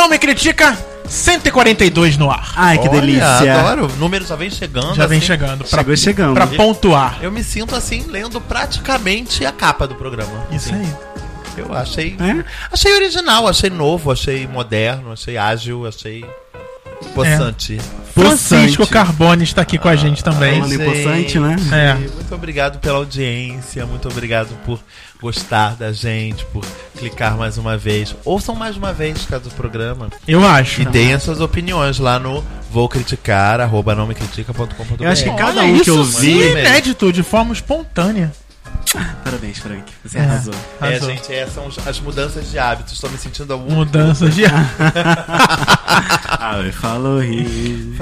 Não me critica 142 no ar. Ai, que Olha, delícia. Adoro. O número já vem chegando. Já vem assim. chegando. Pra, Chegou chegando. pra pontuar. Eu me sinto assim, lendo praticamente a capa do programa. Isso Assim, aí. Eu achei. É? Achei original, achei novo, achei moderno, achei ágil, achei. Possante. Francisco Possante. Carbone está aqui com a gente também. Falando em possante, né? É. Muito obrigado pela audiência, muito obrigado por gostar da gente, por clicar mais uma vez. Ouçam mais uma vez cada programa. Eu acho. E deem as suas opiniões lá no vou criticar, arroba não me critica.com.br. Eu acho que cada Olha, um que eu vi. é inédito, de forma espontânea. Parabéns, Frank. Você É. arrasou. É, Arrasou. gente, essas são as mudanças de hábitos. Estou me sentindo algum. Mudanças de. Ah, eu falo rir.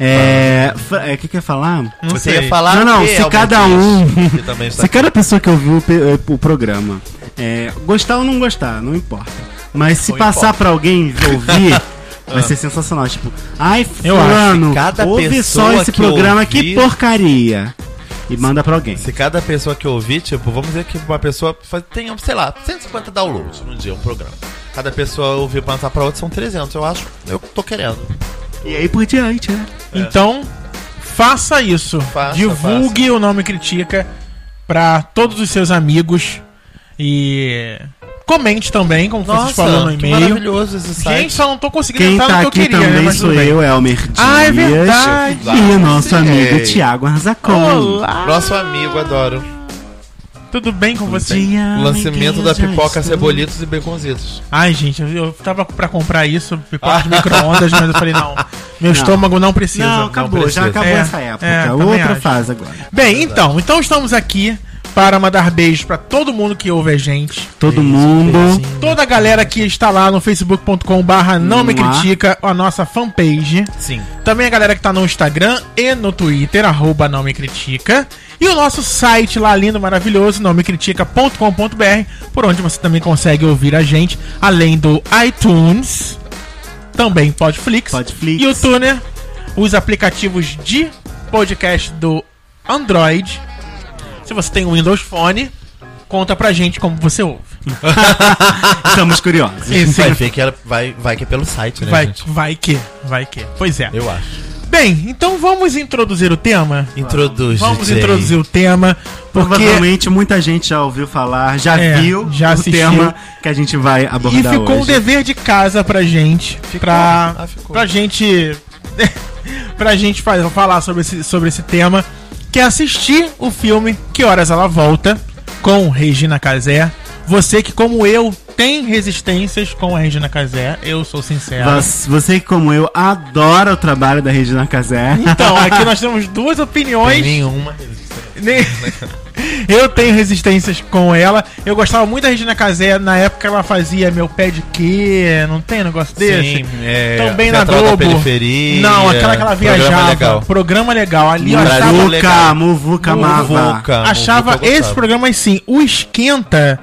É. Fra- é, O que quer falar? Não Você sei. ia falar Não, não, o se cada um- que Se cada pessoa que ouviu o, eh, o programa é, gostar ou não gostar, não importa. Mas se Não passar importa. pra alguém ouvir, vai ser sensacional. Tipo, ai, Eu fulano, acho que cada ouve só esse que programa, ouvir- que porcaria. E manda pra alguém. Se cada pessoa que ouvir, tipo, vamos dizer que uma pessoa faz- tem, sei lá, 150 downloads no dia, um programa. Cada pessoa ouvir passar pra outra são 300, eu acho. Eu tô querendo. E aí por diante, né? Então, faça isso. Faça, Divulgue o Nome Critica pra todos os seus amigos. E comente também, como vocês falaram no que e-mail. maravilhoso esse site. Gente, só não tô conseguindo Quem entrar tá no que aqui eu queria, né, também sou bem. eu, Elmer Dias. Ah, é verdade. E o nosso Sim. amigo Tiago Arzacon. Olá! Nosso amigo, adoro. Tudo bem com você? O lançamento da pipoca cebolinha. cebolitos e baconzitos. Ai, gente, eu, eu tava pra comprar isso, pipoca de micro-ondas, mas eu falei, não, meu estômago não precisa. Não, acabou, precisa. já acabou É, essa época. é, Outra acho. fase agora. Bem, então, então estamos aqui para mandar beijos pra todo mundo que ouve a gente. Todo mundo. Toda a galera que está lá no facebook.com barra não me critica, a nossa fanpage. Sim. Também a galera que tá no Instagram e no Twitter, arroba não me critica. E o nosso site lá lindo, maravilhoso, não me critica.com.br, por onde você também consegue ouvir a gente, além do iTunes, também Podflix, Podflix. e o Tuner, os aplicativos de podcast do Android. Se você tem um Windows Phone, conta pra gente como você ouve. Estamos curiosos. Esse Vai ver que ela vai, vai que é pelo site, né, vai, gente? vai que, vai que. Pois é. Eu acho. Bem, então vamos introduzir o tema? Introduz, Vamos DJ. introduzir o tema, porque Provavelmente muita gente já ouviu falar, já É, viu já o tema que a gente vai abordar e ficou um hoje. dever de casa pra gente, pra, Ah, ficou. pra gente, pra gente fa- falar sobre esse, sobre esse tema, que é assistir o filme Que Horas Ela Volta, com Regina Casé. Você que, como eu, tem resistências com a Regina Casé, eu sou sincero. Você, você que, como eu, adora o trabalho da Regina Casé. Então, aqui nós temos duas Tem opiniões. nenhuma. Nem- Eu tenho resistências com ela. Eu gostava muito da Regina Casé. Na época ela fazia meu pé de quê? Não tem negócio desse? Sim, é, Também na Globo. Periferia, Não, aquela que ela Programa viajava. legal. Programa legal. Ali eu achava. Muvuca, Muvuca. Muvuca, achava Muvuca eu esses gostava. programas sim. O Esquenta.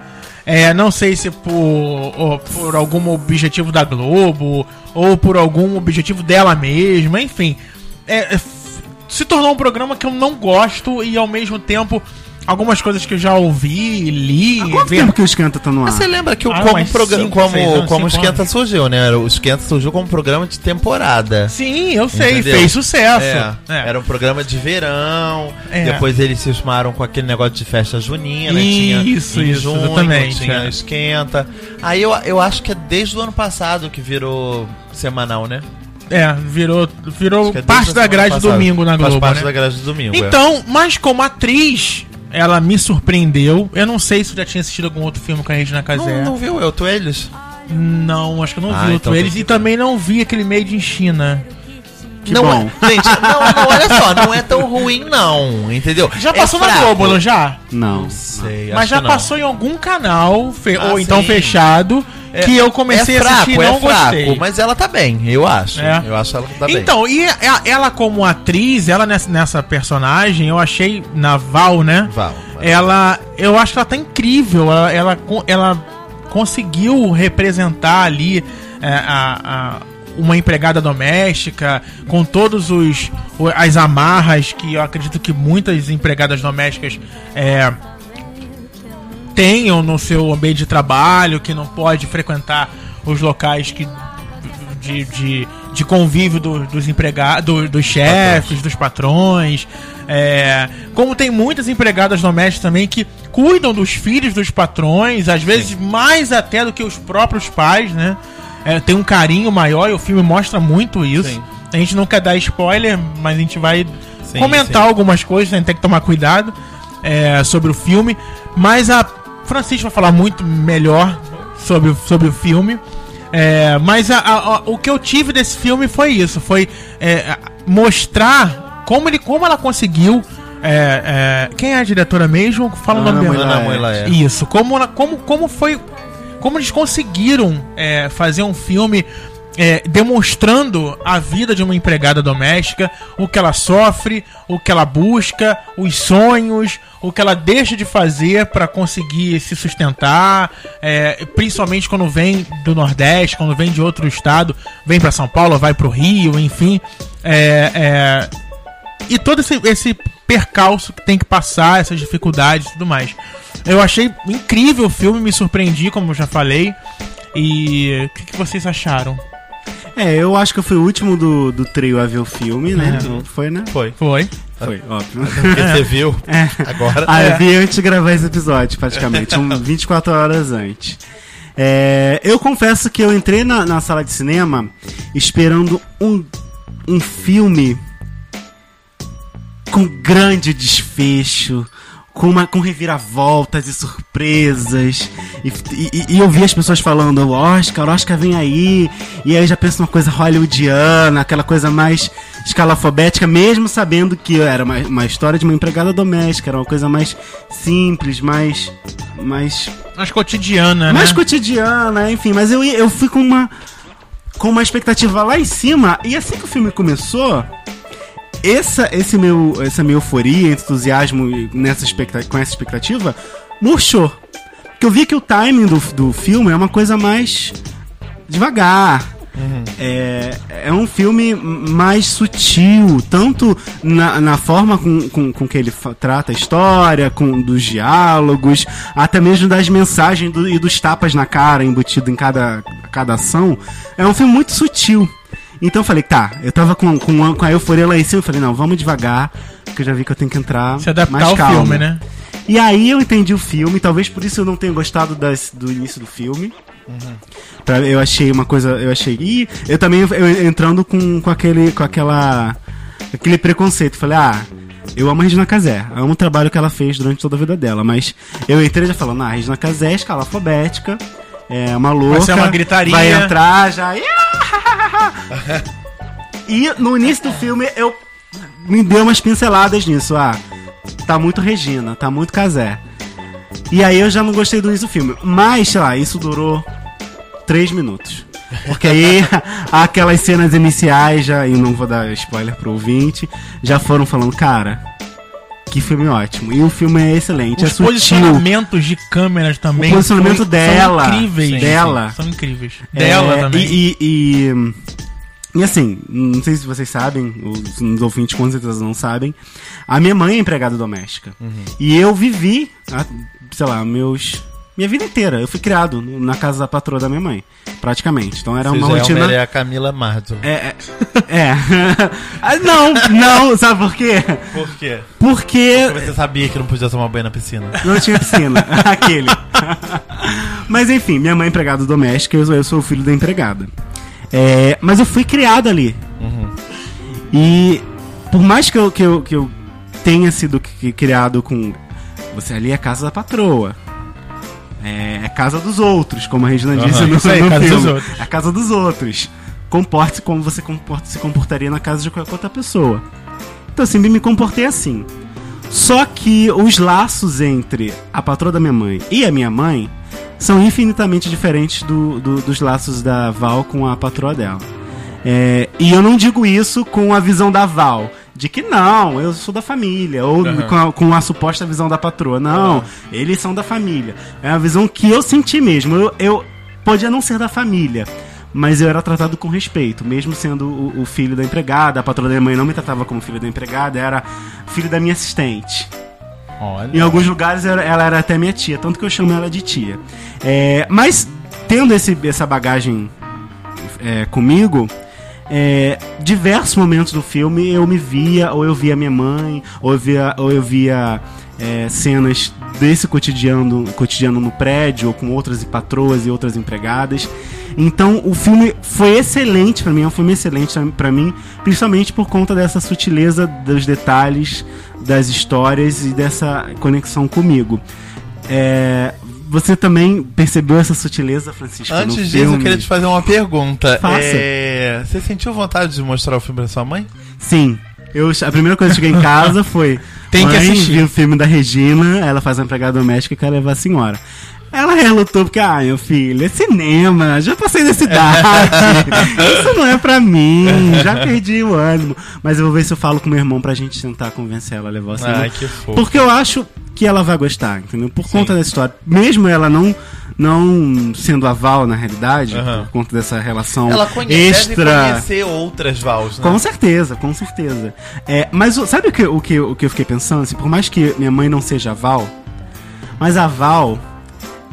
É, não sei se por, por algum objetivo da Globo ou por algum objetivo dela mesma, enfim. É, é, se tornou um programa que eu não gosto e ao mesmo tempo algumas coisas que eu já ouvi, li, Há quanto vi- tempo que o Esquenta tá no ar? Mas você lembra que o, Ah, como, programa, cinco, seis como, anos, como o cinco Esquenta anos. surgiu, né? O Esquenta surgiu como programa de temporada. Sim, eu sei, Entendeu? fez sucesso. É, É. Era um programa de verão. É. Depois eles se cismaram com aquele negócio de festa junina. né? Isso, tinha em isso, junho, exatamente, Tinha é. esquenta. Aí eu, eu acho que é desde o ano passado que virou semanal, né? É, virou, virou é parte da grade do passada. domingo na Faz Globo. parte né? da grade do domingo. é. Então, mas como atriz, ela me surpreendeu. Eu não sei se eu já tinha assistido algum outro filme com a Regina Casé. Não, não viu eu, tu eles? Não, acho que eu não Ah, vi então outro eles. E também não vi aquele Made in China. Que não bom. É, gente, não, não, olha só, não é tão ruim, não. Entendeu? Já É passou na fraco. Globo, não já? Não. Sei, Mas acho já que não. passou em algum canal, fe- Ah, ou então sim. fechado, É- que eu comecei é fraco, a assistir e não é fraco, gostei. mas ela tá bem, eu acho. É. Eu acho ela tá bem. Então, e ela como atriz, ela nessa, nessa personagem, eu achei na Val, né? Val. Ela, eu acho que ela tá incrível. Ela, ela, ela conseguiu representar ali é, a, a- uma empregada doméstica com todos os as amarras que eu acredito que muitas empregadas domésticas é, tenham no seu ambiente de trabalho, que não pode frequentar os locais que de, de, de convívio do- dos empregados, do- dos chefes, dos patrões. É, como tem muitas empregadas domésticas também que cuidam dos filhos dos patrões, às vezes mais até do que os próprios pais, né? É, tem um carinho maior e o filme mostra muito isso. Sim. A gente não quer dar spoiler, mas a gente vai Sim, comentar sim. algumas coisas, a gente tem que tomar cuidado é, sobre o filme. Mas a Francisca vai falar muito melhor sobre, o- sobre o filme. É, mas a- a- o que eu tive desse filme foi isso, foi é, mostrar como, ele, como ela conseguiu. é, é, quem é a diretora mesmo? Fala o Ana nome dela. Ana Moelaer. Isso, como, como, como foi. Como eles conseguiram é, fazer um filme é, demonstrando a vida de uma empregada doméstica, o que ela sofre, o que ela busca, os sonhos, o que ela deixa de fazer para conseguir se sustentar, é, principalmente quando vem do Nordeste, quando vem de outro estado, vem para São Paulo, vai para o Rio, enfim. É, é, e todo esse, esse percalço que tem que passar, essas dificuldades e tudo mais. Eu achei incrível o filme, me surpreendi, como eu já falei. E o que, que vocês acharam? É, eu acho que eu fui o último do, do trio a ver o filme, né? É. Foi, né? Foi. Foi? Foi, óbvio. Porque você viu agora. Ah, eu vi antes de gravar esse episódio, praticamente. Um 24 horas antes. É, eu confesso que eu entrei na, na sala de cinema esperando um, um filme com grande desfecho, com, uma, com reviravoltas e surpresas. E, e- e eu vi as pessoas falando, Oscar, Oscar vem aí. E aí eu já penso numa coisa hollywoodiana, aquela coisa mais escalafobética, mesmo sabendo que era uma, uma história de uma empregada doméstica, era uma coisa mais simples, mais. mais Mais cotidiana, mais né? cotidiana, enfim, mas eu, eu fui com uma com uma expectativa lá em cima e assim que o filme começou, essa esse meu essa minha euforia, entusiasmo nessa com essa expectativa murchou. Porque eu vi que o timing do, do filme é uma coisa mais devagar. É, é um filme mais sutil, tanto na, na forma com, com, com que ele trata a história, com dos diálogos, até mesmo das mensagens do- e dos tapas na cara embutido em cada, cada ação. É um filme muito sutil. Então eu falei, tá, eu tava com, com, a, com a euforia lá em cima, eu falei, não, vamos devagar, porque eu já vi que eu tenho que entrar Se adaptar mais ao calmo. filme, né? E aí eu entendi o filme, talvez por isso eu não tenha gostado das, do início do filme. Pra- eu achei uma coisa, eu achei. E eu também eu entrando com, com aquele com aquela aquele preconceito, falei: "Ah, eu amo a Regina Casé, amo o trabalho que ela fez durante toda a vida dela, mas eu entrei já falando: "Ah, a Regina Casé é escala alfabética, é uma louca, ser uma gritaria. vai entrar já". E no início do filme eu me deu umas pinceladas nisso, ah, tá muito Regina, tá muito Casé. E aí eu já não gostei do início do filme. Mas, sei lá, isso durou três minutos. Porque aí aquelas cenas iniciais já, e não vou dar spoiler pro ouvinte, já foram falando, cara, que filme ótimo. E o filme é excelente, Os é posicionamentos de câmeras também. O posicionamento foi- dela, São incríveis. sim, dela. São incríveis. É, Dela também. E, e, e, e assim, não sei se vocês sabem, os, os ouvintes com certeza não sabem, a minha mãe é empregada doméstica. Uhum. E eu vivi, a- sei lá, meus. Minha vida inteira. Eu fui criado na casa da patroa da minha mãe, praticamente. Então era Você uma já rotina. é a Camila Marzo. É, é. é. Ah, não, não, sabe por quê? Por quê? Porque Porque você sabia que não podia tomar banho na piscina. não tinha piscina. Aquele. mas enfim, minha mãe é empregada doméstica, eu sou, eu sou o filho da empregada. É, mas eu fui criado ali. E por mais que eu, que eu, que eu tenha sido criado com. Você ali é a casa da patroa. É, é casa dos outros, como a Regina Aham, disse no, isso aí, no casa dos filme. outros. É a casa dos outros. Comporte-se como você comporta, se comportaria na casa de qualquer outra pessoa. Então, sempre me comportei assim. Só que os laços entre a patroa da minha mãe e a minha mãe são infinitamente diferentes do- do- dos laços da Val com a patroa dela. É, e eu não digo isso com a visão da Val, de que não, eu sou da família, ou Aham. com, a, com a suposta visão da patroa. Não, eles são da família. É uma visão que eu senti mesmo. Eu, eu podia não ser da família, mas eu era tratado com respeito, mesmo sendo o, o filho da empregada. A patroa da minha mãe não me tratava como filho da empregada, era filho da minha assistente. Olha. Em alguns lugares ela ela era até minha tia, tanto que eu chamo ela de tia. É, mas tendo esse, essa bagagem é, comigo, é, diversos momentos do filme eu me via, ou eu via minha mãe, ou eu via, ou eu via é, cenas desse cotidiano, cotidiano no prédio, ou com outras patroas e outras empregadas. Então o filme foi excelente para mim, é um filme excelente para mim, principalmente por conta dessa sutileza dos detalhes, das histórias e dessa conexão comigo. É, você também percebeu essa sutileza, Francisco? Antes disso, filme? eu queria te fazer uma pergunta. Faça. É, Você sentiu vontade de mostrar o filme pra sua mãe? Sim. Eu, a primeira coisa que eu cheguei em casa foi. Tem que "Mãe, assistir." O filme da Regina, ela faz uma empregada doméstica e quer levar a senhora. Ela relutou porque, ah, meu filho, é cinema, já passei dessa idade. Isso não é pra mim, já perdi o ânimo. Mas eu vou ver se eu falo com meu irmão pra gente tentar convencer ela a levar o cinema. Ai, que fofo. Porque eu acho que ela vai gostar, entendeu? Por conta dessa história. Mesmo ela não, não sendo aval na realidade, por conta dessa relação Ela conhece, extra. deve conhecer outras Vals, né? Com certeza, com certeza. É, mas sabe o que, o, que, o que eu fiquei pensando? Assim, por mais que minha mãe não seja a Val, mas a Val,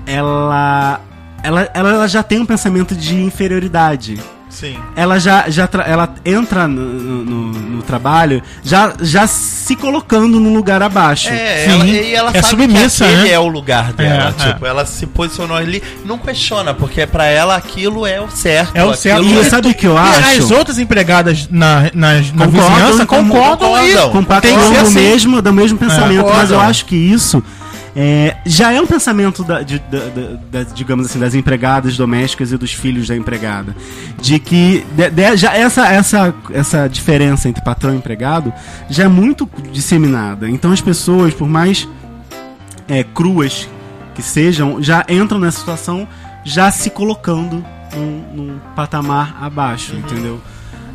ela, ela, ela, ela já tem um pensamento de inferioridade. Sim. Ela já, já tra- ela entra no, no- no trabalho já, já se colocando num lugar abaixo. É, Sim. ela, e ela É sabe submissa, que aquele né? é o lugar dela. É, tipo, ela se posicionou ali, não questiona, porque pra ela aquilo é o certo. É o certo. E sabe o que eu E acho? as outras empregadas na, na, na Concordam, vizinhança com- concordam e concordam. compartilham tem que ser do assim. mesmo, do mesmo pensamento, Concordo. mas eu acho que isso é, já é um pensamento da, de- da- da- digamos assim, das empregadas domésticas e dos filhos da empregada, de que de- de- já essa, essa, essa diferença entre patrão e empregado já é muito disseminada. Então as pessoas, por mais é, cruas que sejam, já entram nessa situação já se colocando num, num patamar abaixo, entendeu?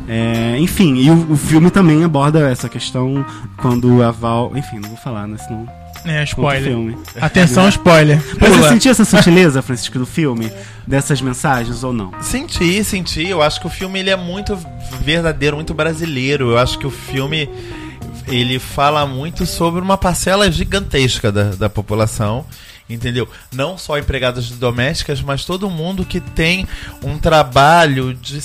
É, enfim, e o, o filme também aborda essa questão quando a Val. Enfim, não vou falar, né? Senão. É, spoiler. filme. Atenção, spoiler. Mas você sentiu essa sutileza, Francisco, do filme? Dessas mensagens ou não? Senti, senti. Eu acho que o filme ele é muito verdadeiro, muito brasileiro. Eu acho que o filme ele fala muito sobre uma parcela gigantesca da, da população. Entendeu? Não só empregadas domésticas, mas todo mundo que tem um trabalho de,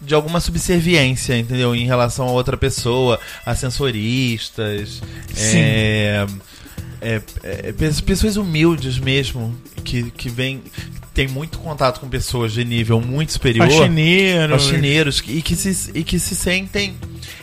de alguma subserviência, entendeu? Em relação a outra pessoa, a sensoristas, Sim. é, é, é, pe- pessoas humildes mesmo, que, que vem. Tem muito contato com pessoas de nível muito superior. Faxineiro. Faxineiros que- e que, se, e que se sentem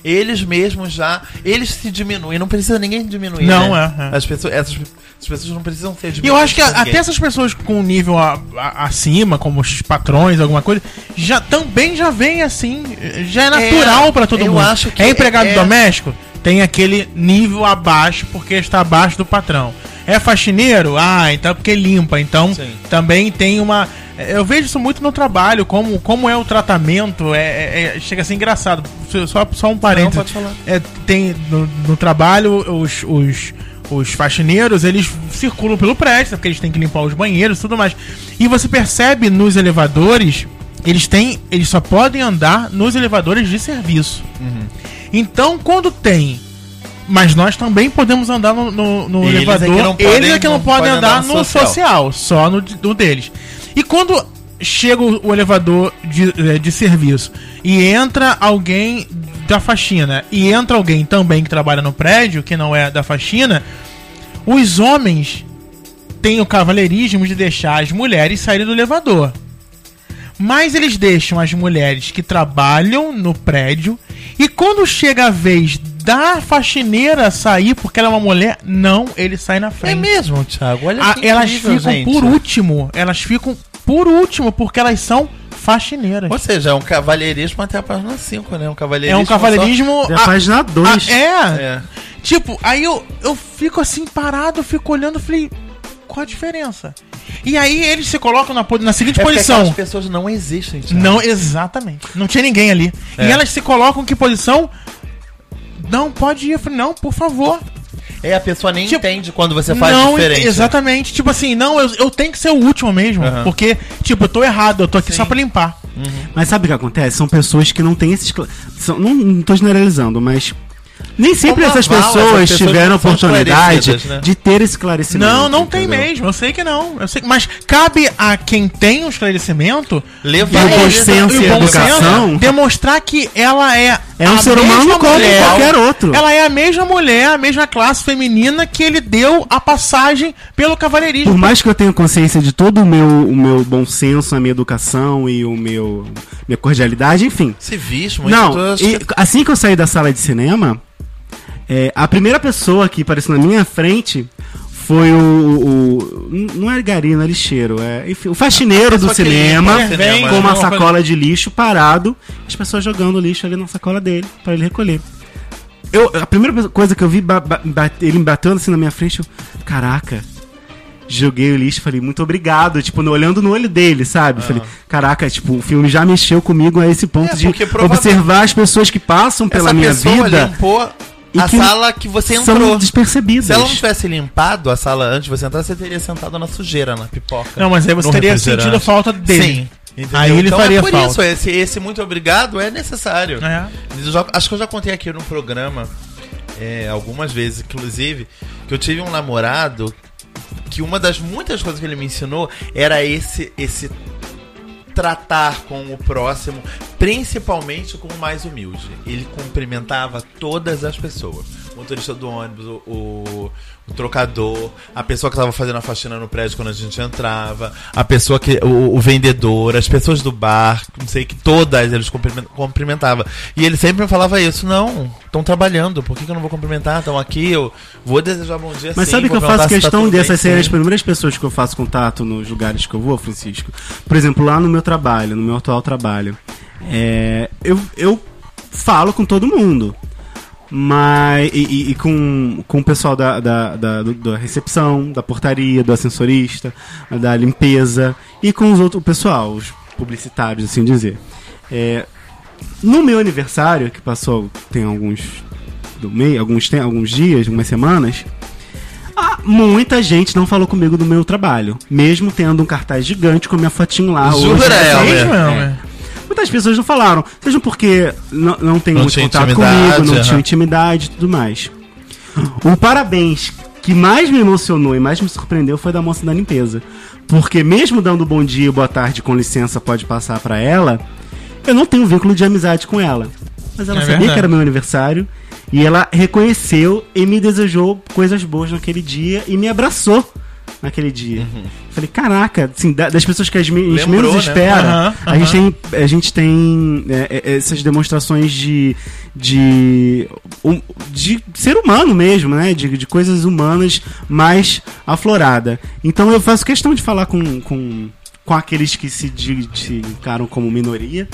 eles mesmos já. Eles se diminuem, não precisa ninguém diminuir. Não, né? é, é. As pessoas, essas, as pessoas não precisam ser E eu diminuídas. acho que até essas pessoas com nível a- a- acima, como os patrões, alguma coisa, já também já vem assim, já é natural pra todo eu mundo. acho que é empregado é- doméstico, tem aquele nível abaixo porque está abaixo do patrão. É faxineiro? Ah, então é porque limpa. Então Sim. também tem uma. Eu vejo isso muito no trabalho, como, como é o tratamento. É, é- é- chega a ser engraçado. Só, só um Não, parênteses. pode falar. É, tem no, no trabalho os, os, os faxineiros eles circulam pelo prédio, porque eles têm que limpar os banheiros e tudo mais. E você percebe nos elevadores, eles têm. Eles só podem andar nos elevadores de serviço. Então, quando tem. Mas nós também podemos andar no, no- no Eles é elevador. não podem- eles é que não não podem podem andar andar no social, social. só no, no deles. E quando chega o, o elevador de, eh, de serviço e entra alguém da faxina e entra alguém também que trabalha no prédio, que não é da faxina, os homens têm o cavalheirismo de deixar as mulheres saírem do elevador. Mas eles deixam as mulheres que trabalham no prédio e quando chega a vez da faxineira sair porque ela é uma mulher, não, ele sai na É frente. mesmo, Thiago. Olha Ah, que elas incrível, ficam gente. por último. Elas ficam por último, porque elas são faxineiras. Ou seja, é um cavalheirismo até a página 5, né? Um É cavalheirismo. um cavalheirismo. É a página 2. ah, é. só- É. Tipo, aí eu, eu fico assim parado, eu fico olhando, falei, qual a diferença? E aí eles se colocam na, na seguinte É posição. aquelas pessoas não existem, Thiago. Não, exatamente. Não tinha ninguém ali. É. E elas se colocam em que posição? Não, pode ir. Eu falei, não, por favor. É, a pessoa nem Tipo, entende quando você faz não, diferente. exatamente. Tipo assim, não, eu, eu tenho que ser o último mesmo. Aham. Porque, tipo, eu tô errado, eu tô aqui Sim. só pra limpar. Mas sabe o que acontece? São pessoas que não têm esses. São, não, não tô generalizando, mas Nem sempre Como essas pessoas, essas pessoas tiveram oportunidade né? de ter esclarecimento. Não, não tem entendeu? mesmo. Eu sei que não. Eu sei, mas cabe a quem tem um esclarecimento Levar E o bom senso e o educação- demonstrar que ela é É um a ser humano mesma como mulher. qualquer outro. Ela é a mesma mulher, a mesma classe feminina que ele deu a passagem pelo cavalheirismo. Por mais que eu tenha consciência de todo o meu, o meu bom senso, a minha educação e o meu minha cordialidade, enfim. Civismo, Não, acho e assim que eu saí da sala de cinema, é, a primeira pessoa que apareceu na minha frente foi o. o- não é Garino, é lixeiro. É, enfim, o faxineiro do cinema cinema, com uma Não, sacola de lixo parado, as pessoas jogando lixo ali na sacola dele para ele recolher. Eu, a primeira coisa que eu vi, ba- ba- ele me batendo assim na minha frente, eu, caraca. Joguei o lixo falei, muito obrigado, tipo, olhando no olho dele, sabe? Falei, caraca, tipo, o filme já mexeu comigo a esse ponto É, de observar as pessoas que passam pela minha vida limpou e a que sala que você são entrou. despercebidas. Se ela não tivesse limpado a sala antes de você entrar, você teria sentado na sujeira, na pipoca. Não, mas aí você teria sentido falta dele. Sim. entendeu? Aí ele então faria é por falta. isso, esse, esse muito obrigado é necessário. É. Já- acho que eu já contei aqui no programa, é, algumas vezes, inclusive, que eu tive um namorado que uma das muitas coisas que ele me ensinou era esse, esse tratar com o próximo, principalmente com o mais humilde. Ele cumprimentava todas as pessoas. O motorista do ônibus, o, o, o trocador, a pessoa que estava fazendo a faxina no prédio quando a gente entrava, a pessoa que. O, o vendedor, as pessoas do bar, não sei que todas eles cumprimen- cumprimentavam. E ele sempre me falava isso, não, estão trabalhando, por que, que eu não vou cumprimentar? Estão aqui, eu vou desejar bom dia Mas sim, sabe que eu faço tá questão bem, dessas serem as primeiras pessoas que eu faço contato nos lugares que eu vou, Francisco? Por exemplo, lá no meu trabalho, no meu atual trabalho, é, eu, eu falo com todo mundo. Mas, e, e- e com, com o pessoal da, da, da, da recepção, da portaria, do ascensorista, da limpeza e com os outros, o pessoal, os publicitários, assim dizer. É, no meu aniversário, que passou tem alguns do meio, alguns, tem, alguns dias, algumas semanas, ah, muita gente não falou comigo do meu trabalho. Mesmo tendo um cartaz gigante com a minha fotinho lá. Jura, hoje, Elmer? assim, Mesmo, é. Muitas pessoas não falaram. Seja porque não, não tem Não muito contato comigo, não aham. tinha intimidade e tudo mais. O parabéns que mais me emocionou e mais me surpreendeu foi da moça da limpeza. Porque mesmo dando bom dia, boa tarde, com licença, pode passar pra ela, eu não tenho vínculo de amizade com ela. Mas ela É sabia verdade. que era meu aniversário e ela reconheceu e me desejou coisas boas naquele dia e me abraçou naquele dia. Falei, caraca, assim, da- das pessoas que a gente Lembrou, menos né? espera, Aham, a gente tem, a gente tem é, é, essas demonstrações de, de, um- de ser humano mesmo, né? De, de coisas humanas mais aflorada. Então eu faço questão de falar com, com, com aqueles que se encaram como minoria,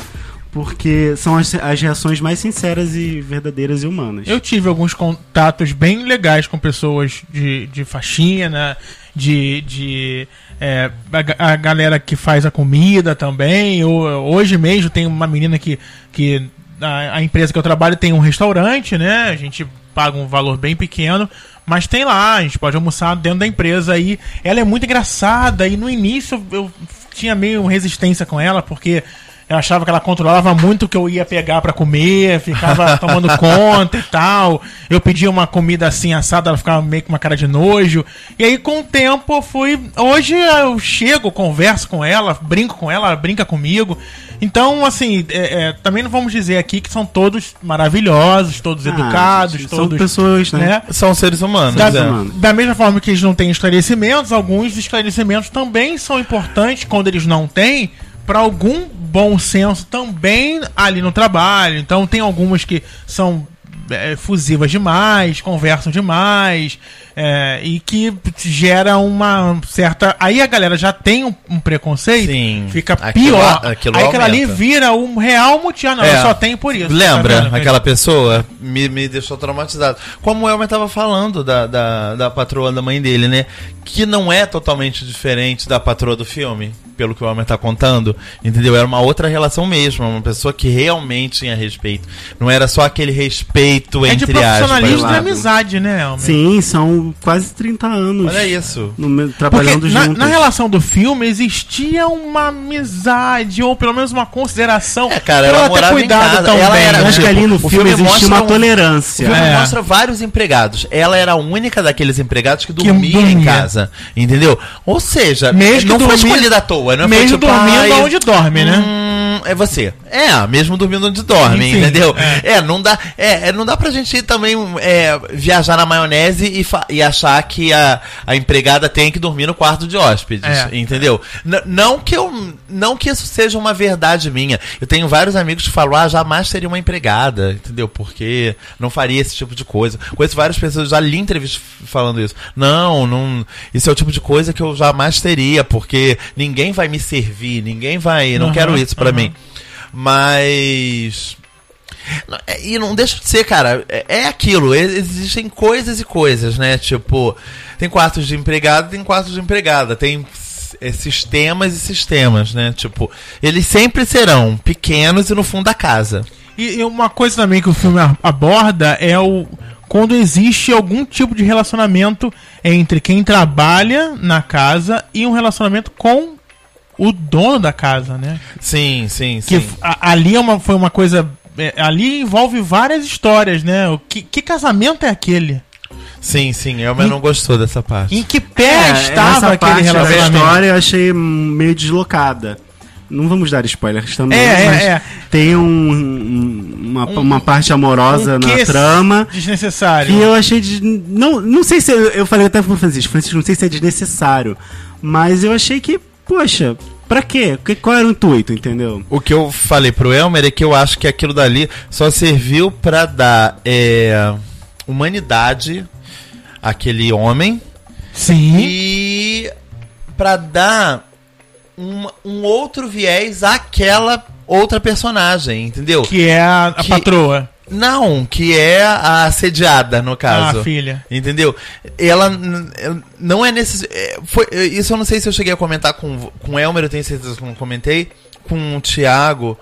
porque são as, as reações mais sinceras e verdadeiras e humanas. Eu tive alguns contatos bem legais com pessoas de, de faxina, de. de é, a, a galera que faz a comida também. Eu, hoje mesmo tem uma menina que. que a, a empresa que eu trabalho tem um restaurante, né? A gente paga um valor bem pequeno. Mas tem lá, a gente pode almoçar dentro da empresa aí. Ela é muito engraçada e no início eu tinha meio resistência com ela, porque eu achava que ela controlava muito o que eu ia pegar pra comer, ficava tomando conta e tal. Eu pedia uma comida assim assada, ela ficava meio com uma cara de nojo. E aí, com o tempo, eu fui. Hoje eu chego, converso com ela, brinco com ela, ela brinca comigo. Então, assim, é, é, também não vamos dizer aqui que são todos maravilhosos, todos Ah, educados, são todos. pessoas, né? né? São seres humanos, Da, é. humanos. da mesma forma que eles não têm esclarecimentos, alguns esclarecimentos também são importantes quando eles não têm, para algum bom senso também ali no trabalho. Então tem algumas que são é, fusivas demais, conversam demais, é, e que gera uma certa. Aí a galera já tem um, um preconceito, Sim. fica Aquilo- pior. aquilo aí aquilo ali vira um real motivo. Não, É. eu só tenho por isso. Lembra Tá aquela pessoa? Me, me deixou traumatizado. Como o Elmer tava falando da, da, da patroa da mãe dele, né? Que não é totalmente diferente da patroa do filme, pelo que o Elmer tá contando. Entendeu? Era uma outra relação mesmo. Uma pessoa que realmente tinha respeito. Não era só aquele respeito respeito, É de entre profissionalismo aspas. e amizade, né, Elmer? Sim, são quase 30 anos. Olha isso. no trabalhando na, juntos. na relação do filme existia uma amizade, ou pelo menos uma consideração. É, cara, ela ter morava em cuidado casa, tão ela bem, era- né? acho que ali no O filme, filme existe mostra uma um- O tolerância. filme É. mostra vários empregados. Ela era a única daqueles empregados que Que dormia, em dormia. casa. Entendeu? Ou seja, Mesmo não foi dormia- escolhida à toa, não mesmo foi tipo, dormindo ai, onde dorme, né? hum, é você. É, mesmo dormindo onde dorme, Enfim, entendeu? é. É. não dá, é, é, não dá pra gente também é, viajar na maionese e, e achar que a, a empregada tem que dormir no quarto de hóspedes, É. entendeu? N- não que eu, não que isso seja uma verdade minha. Eu tenho vários amigos que falam, ah, jamais seria uma empregada, entendeu? Porque não faria esse tipo de coisa. Conheço várias pessoas, já li entrevistas falando isso. Não, não, isso é o tipo de coisa que eu jamais teria, porque ninguém vai me servir, ninguém vai, não Aham, quero isso pra aham. mim. Mas é- E não deixa de ser, cara. É, é aquilo. Existem coisas e coisas, né? Tipo, tem quartos de empregado, tem quartos de empregada. Tem é, sistemas e sistemas, né? Tipo, eles sempre serão pequenos e no fundo da casa. E, uma coisa também que o filme aborda é o quando existe algum tipo de relacionamento entre quem trabalha na casa e um relacionamento com o dono da casa, né? Sim, sim, Que sim. a- ali é uma, foi uma coisa. é, ali envolve várias histórias, né? O que, que casamento é aquele? Sim, sim. Elmer não gostou dessa parte. Em que pé É, estava essa aquele da relacionamento? história eu achei meio deslocada. Não vamos dar spoilers também, É, é, mas é. tem um, um- uma, Um- uma parte amorosa Um na trama Desnecessário. que eu achei de, não não sei se eu, eu falei até pro Francisco, Francisco, não sei se é desnecessário, mas eu achei que, poxa, pra quê? Que- Qual era o intuito, entendeu? O que eu falei pro Elmer é que eu acho que aquilo dali só serviu pra dar é, humanidade àquele homem Sim. e pra dar um, um outro viés àquela outra personagem, entendeu? Que é a, a Que- patroa. Não, que é a assediada, no caso. A filha. Entendeu? Ela não é nesse. é, Foi, isso eu não sei se eu cheguei a comentar com, com o Elmer, eu tenho certeza que eu não comentei. Com o Thiago,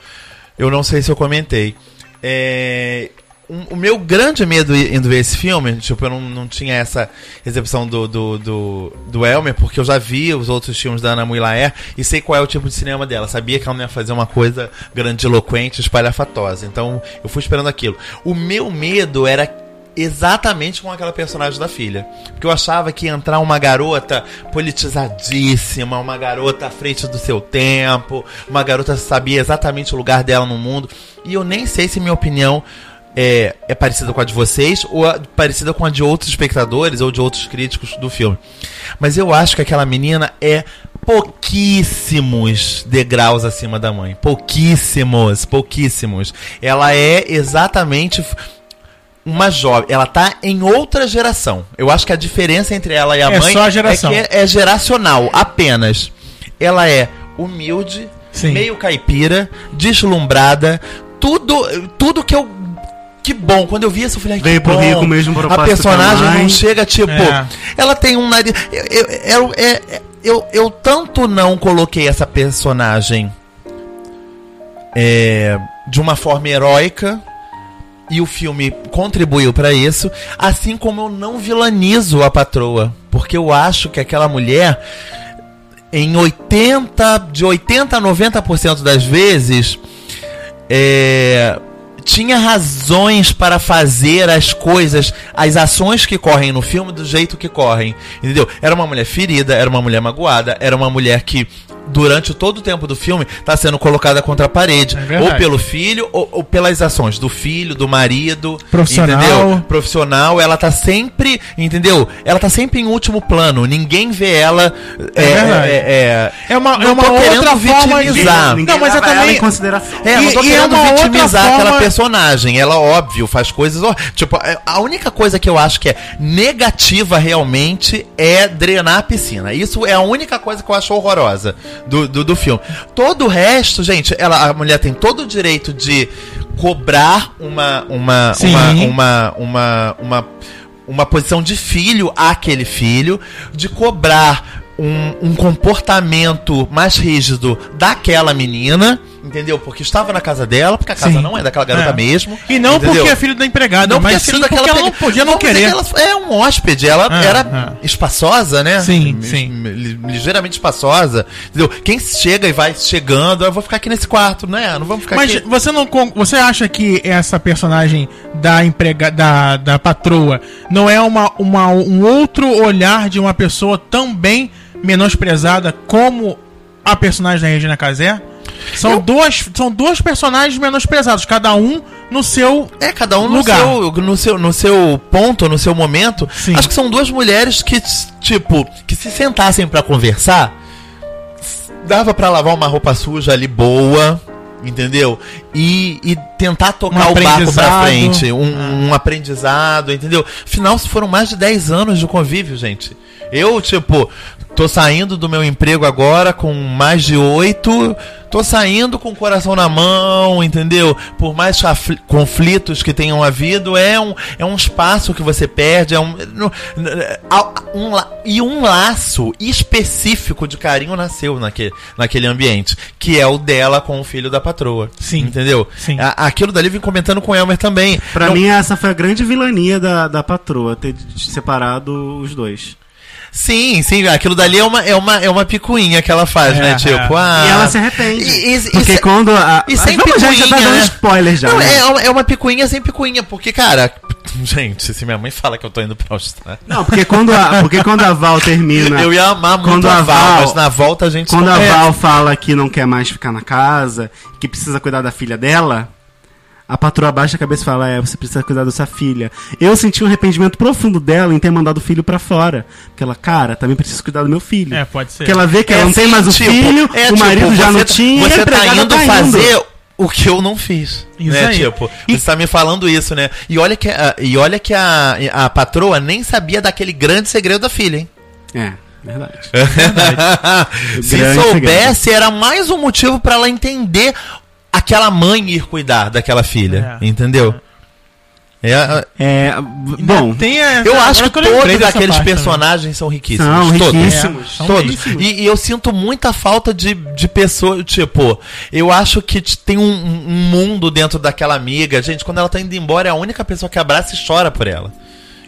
eu não sei se eu comentei. É, um- o meu grande medo indo ver esse filme, tipo, eu não, não tinha essa recepção do, do, do, do Elmer, porque eu já vi os outros filmes da Ana Mui-Laer e sei qual é o tipo de cinema dela. Sabia que ela não ia fazer uma coisa grandiloquente, espalhafatosa. Então, eu fui esperando aquilo. O meu medo era exatamente com aquela personagem da filha. Porque eu achava que ia entrar uma garota politizadíssima, uma garota à frente do seu tempo, uma garota que sabia exatamente o lugar dela no mundo. E eu nem sei se minha opinião é, é parecida com a de vocês ou a- parecida com a de outros espectadores ou de outros críticos do filme. Mas eu acho que aquela menina é pouquíssimos degraus acima da mãe. Pouquíssimos, pouquíssimos. Ela é exatamente uma jovem. Ela tá em outra geração. Eu acho que a diferença entre ela e a É mãe só a geração. é que é, é geracional, apenas. Ela é humilde, Sim. meio caipira, deslumbrada, tudo, tudo que eu que bom, quando eu vi isso eu falei, Veio pro bom. Rio com o mesmo A propósito personagem que a mãe. não chega tipo, É. ela tem um nariz, eu, eu, eu, é- eu, eu tanto não coloquei essa personagem é, de uma forma heróica e o filme contribuiu pra isso, assim como eu não vilanizo a patroa, porque eu acho que aquela mulher em 80 de 80 a 90% das vezes é, tinha razões para fazer as coisas, as ações que correm no filme do jeito que correm. Entendeu? Era uma mulher ferida, era uma mulher magoada, era uma mulher que durante todo o tempo do filme está sendo colocada contra a parede, É ou pelo filho ou, ou pelas ações do filho, do marido, Profissional. entendeu? Profissional, ela tá sempre, entendeu? Ela tá sempre em último plano, ninguém vê ela é, verdade. é, é, É uma, Não é uma tô querendo outra forma de. vitimizar. Ninguém Não, mas é ela também. em consideração. é, não tô E- e é querendo uma outra vitimizar forma- aquela personagem. Ela, óbvio, faz coisas. Tipo, é, a única coisa que eu acho que é negativa realmente é drenar a piscina. Isso é a única coisa que eu acho horrorosa do, do, do filme. Todo o resto, gente, ela, a mulher tem todo o direito de cobrar uma. uma, uma, uma, uma, uma uma posição de filho àquele filho, de cobrar um, um comportamento mais rígido daquela menina, entendeu? Porque estava na casa dela, porque a casa Sim. não é daquela garota É. mesmo. E não entendeu? porque é filho da empregada, Não porque é mas filho sim daquela porque ela não podia não dizer querer. que ela é um hóspede, ela É, era espaçosa, né? Sim, sim. Ligeiramente espaçosa. Entendeu? Quem chega e vai chegando, eu vou ficar aqui nesse quarto, né? Não vamos ficar Mas aqui. você não você acha que essa personagem da emprega da, da patroa não é uma, uma um outro olhar de uma pessoa tão bem menosprezada como a personagem da Regina Casé? São duas são dois personagens menosprezados, cada um no seu É, cada um no lugar. seu, no, seu, no seu ponto, no seu momento. Sim. Acho que são duas mulheres que, tipo, que se sentassem pra conversar, dava pra lavar uma roupa suja ali boa, entendeu? E, e tentar tocar Um o barco pra frente. Um, um aprendizado, entendeu? Afinal, foram mais de 10 anos de convívio, gente. Eu, tipo, tô saindo do meu emprego agora com mais de oito. Tô saindo com o coração na mão, entendeu? Por mais conflitos que tenham havido, é um, é um espaço que você perde, é um, um e um laço específico de carinho nasceu naquele, naquele ambiente, que é o dela com o filho da patroa. Sim. Entendeu? Sim. A- aquilo dali vem comentando com o Elmer também. Pra Não- mim, essa foi a grande vilania da, da patroa, ter separado os dois. Sim, sim, aquilo dali é uma, é uma, é uma picuinha que ela faz, É, né? Tipo, é. ah. E ela se arrepende. E- e- porque e- quando a. e sem Vamos, já, já tá picuinha, dando né? spoiler já. Não, né? é, uma- é uma picuinha sem picuinha, porque, cara. Gente, se minha mãe fala que eu tô indo pra Austrália. Não, porque quando a, porque quando a Val termina. Eu ia amar muito Quando a a Val, Val- mas na volta a gente Quando a É. Val fala que não quer mais ficar na casa, que precisa cuidar da filha dela, a patroa baixa a cabeça e fala: É, você precisa cuidar da sua filha. Eu senti um arrependimento profundo dela em ter mandado o filho pra fora. Porque ela, cara, também preciso cuidar do meu filho. É, pode ser. Porque ela vê que ela não tem assim, mais o tipo, filho, é, o tipo, marido já você não tá- tinha, e Você tá empregada indo tá fazer o que eu não fiz. Isso né? aí. Tipo, E- você tá me falando isso, né? E olha que, a, e olha que a, a patroa nem sabia daquele grande segredo da filha, hein? É, verdade. Se Grande soubesse, era mais um motivo pra ela entender aquela mãe ir cuidar daquela filha. É. Entendeu? É, É, bom, tem essa- eu acho que eu todos aqueles parte personagens são riquíssimos. São todos. riquíssimos. É, são todos. riquíssimos. E, e eu sinto muita falta de, de pessoas. Tipo, eu acho que tem um, um mundo dentro daquela amiga. Gente, quando ela tá indo embora, é a única pessoa que abraça e chora por ela.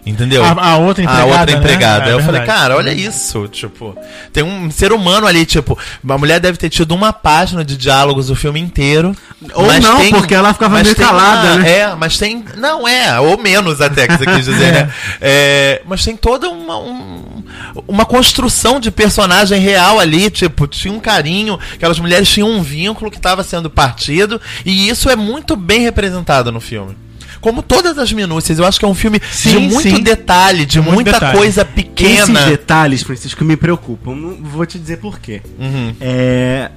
Entendeu? A, a outra a empregada. outra né? empregada. É eu falei, verdade. cara, olha isso. Tipo, tem um ser humano ali, tipo, a mulher deve ter tido uma página de diálogos o filme inteiro. Ou não, porque ela ficava meio tem calada, uma- né? É, mas tem. Não, é, ou menos até que você quis dizer, né? É, mas tem toda uma, um- uma construção de personagem real ali, tipo, tinha um carinho, aquelas mulheres tinham um vínculo que estava sendo partido, e isso é muito bem representado no filme. Como todas as minúcias, eu acho que é um filme de Sim, muito sim. detalhe, de Muito muita detalhe. coisa esses pequena. detalhes, Francisco, me preocupam. Não vou te dizer por quê. Uhum. É,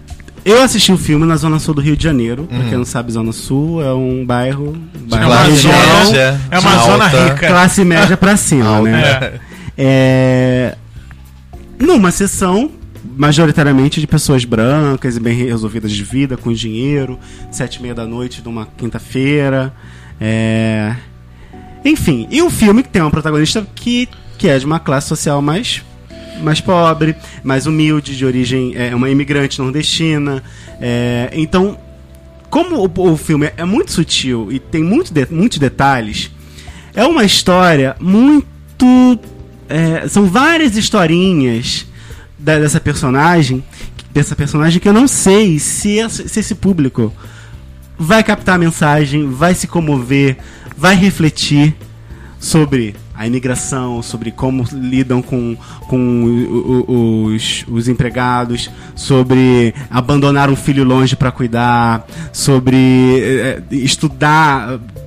eu assisti o filme na Zona Sul do Rio de Janeiro. Pra Uhum. quem não sabe, Zona Sul é um bairro. É bairro uma Classe zona- média, é uma alta. zona rica. classe média pra cima, né? É. É, numa sessão majoritariamente de pessoas brancas e bem resolvidas de vida, com dinheiro, sete e meia da noite de uma quinta-feira. É... Enfim, e um filme que tem uma protagonista que, que é de uma classe social mais, mais pobre, mais humilde, de origem, é uma imigrante nordestina. É, então, como o, o filme é muito sutil e tem muito de- muitos detalhes, é uma história muito. é, são várias historinhas da- dessa personagem, dessa personagem que eu não sei se, esse- se esse público vai captar a mensagem, vai se comover, vai refletir sobre a imigração, sobre como lidam com, com os, os empregados, sobre abandonar um filho longe para cuidar, sobre eh,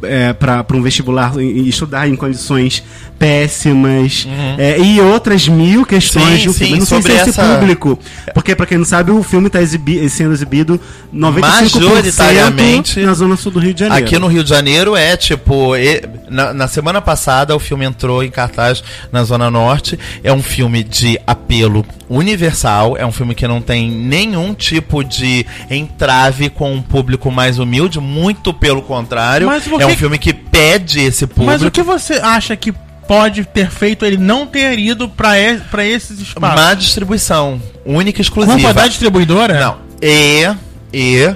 estudar para um vestibular, e- estudar em condições péssimas, eh, e outras mil questões Uhum. Sim, sim, filme. Eu Não sei se esse essa- público, porque para quem não sabe, o filme está sendo exibido 95% Majoritariamente na zona sul do Rio de Janeiro. Aqui no Rio de Janeiro é tipo. e- na, na semana passada o filme entrou em cartaz na Zona Norte. É um filme de apelo universal. É um filme que não tem nenhum tipo de entrave com um público mais humilde. Muito pelo contrário. Mas é um que- filme que pede esse público. Mas o que você acha que pode ter feito ele não ter ido pra, e, pra esses espaços? Má distribuição. Única e exclusiva. Culpa da distribuidora? Não. E. E.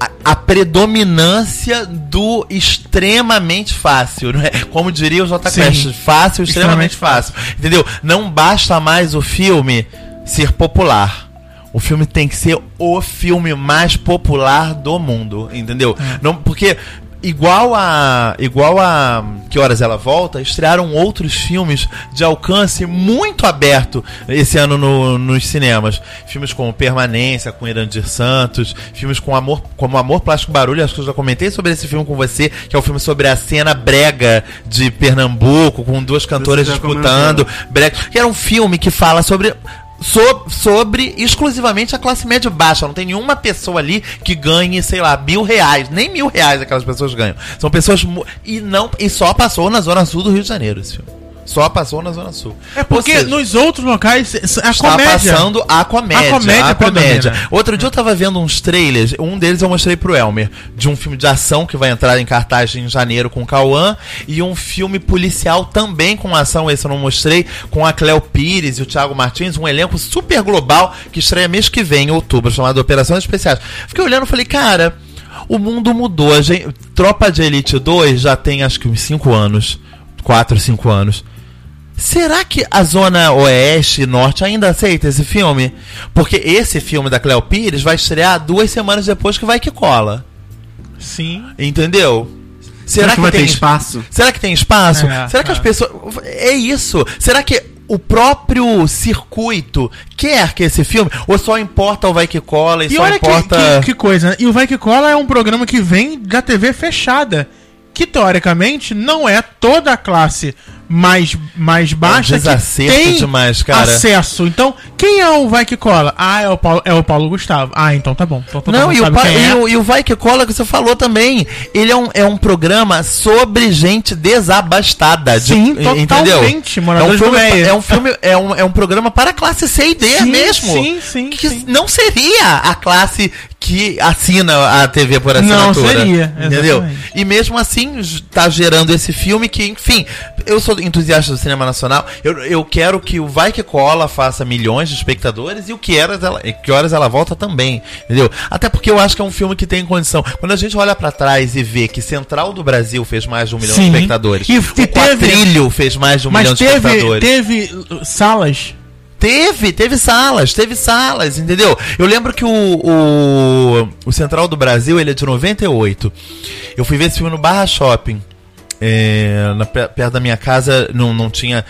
a, a predominância do extremamente fácil, não é? Como diria o J Sim. Quest, fácil, extremamente Extremamente fácil. Entendeu? Não basta mais o filme ser popular. O filme tem que ser o filme mais popular do mundo, entendeu? Não, porque igual a igual a que horas ela volta, estrearam outros filmes de alcance muito aberto esse ano no- nos cinemas. Filmes como Permanência com Irandir Santos, filmes com amor como Amor Plástico Barulho, acho que eu já comentei sobre esse filme com você, que é o filme sobre a cena brega de Pernambuco com duas cantoras disputando, brega, que era um filme que fala sobre so- sobre exclusivamente a classe média baixa. Não tem nenhuma pessoa ali que ganhe, sei lá, mil reais. Nem mil reais aquelas pessoas ganham. São pessoas. E, não, e só passou na Zona Sul do Rio de Janeiro esse filme. Só passou na Zona Sul. É porque seja, nos outros locais a Está comédia. passando a comédia. A comédia a comédia. Outro dia eu tava vendo uns trailers, um deles eu mostrei pro Elmer, de um filme de ação que vai entrar em cartaz em janeiro com o Cauã, e um filme policial também com ação, esse eu não mostrei, com a Cleo Pires e o Thiago Martins, um elenco super global que estreia mês que vem, em outubro, chamado Operações Especiais. Fiquei olhando e falei, cara, o mundo mudou. A gente, Tropa de Elite 2 já tem acho que uns 5 anos, 4, 5 anos. Será que a zona oeste e norte ainda aceita esse filme? Porque esse filme da Cleo Pires vai estrear duas semanas depois que vai que cola. Sim. Entendeu? Será, que, vai ter espaço? Será que tem espaço? É, Será que é. as pessoas. É isso. Será que o próprio circuito quer que esse filme. Ou só importa o vai que cola e, E só olha que, importa. que, que coisa, né? E o Vai Que Cola é um programa que vem da TV fechada. Que teoricamente não é toda a classe mais, mais baixa que desacerto tem demais, acesso. Então, quem é o Vai Que Cola? Ah, é o Paulo, é o Paulo Gustavo. Ah, então tá bom. Então, Não, e o, quem e, é. o, e o Vai Que Cola que você falou também. Ele é um, é um programa sobre gente desabastada. de- Sim, entendeu? totalmente, É um, filme, é um filme, é um, é um programa para a classe C e D Sim, mesmo. sim, sim, Que sim. não seria a classe que assina a TV por Não assinatura. seria, entendeu? E mesmo assim tá gerando esse filme que, enfim, eu sou entusiasta do cinema nacional. Eu, eu quero que o Vai Que Cola faça milhões de espectadores e o que horas ela, que horas ela volta também, entendeu? Até porque eu acho que é um filme que tem condição. Quando a gente olha pra trás e vê que Central do Brasil fez mais de um milhão Sim. de espectadores, E- o teve- Quatrilho fez mais de um milhão de teve, espectadores. teve salas. Teve, teve salas, teve salas, entendeu? Eu lembro que o, o, o Central do Brasil, ele é de 98. Eu fui ver esse filme no Barra Shopping. É, na, pe- perto da minha casa não, não tinha.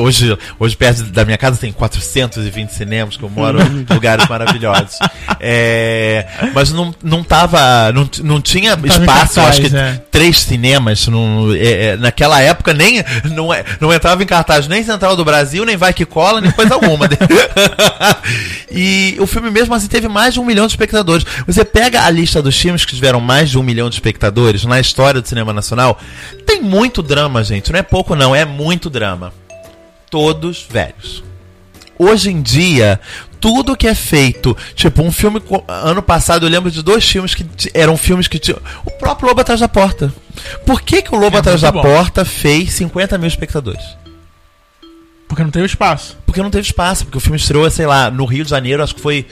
hoje, hoje, perto da minha casa, tem 420 cinemas que eu moro em lugares maravilhosos. É, mas não, não tava. Não, não tinha em espaço, eu acho que cartaz, é. três cinemas. Não, é, é, naquela época nem não, é- não entrava em cartaz nem Central do Brasil, nem Vai Que Cola, nem coisa alguma. e o filme mesmo assim teve mais de um milhão de espectadores. Você pega a lista dos filmes que tiveram mais de um milhão de espectadores na história do cinema nacional, tem muito drama, gente. Não é pouco, não, é muito drama. Todos velhos hoje em dia, tudo que é feito, tipo, um filme. Ano passado eu lembro de dois filmes que eram filmes que tinham. O próprio Lobo Atrás da Porta. Por que, que o Lobo É Atrás da bom. Porta fez 50 mil espectadores? Porque não teve espaço. Porque não teve espaço, porque o filme estreou, sei lá, no Rio de Janeiro, acho que foi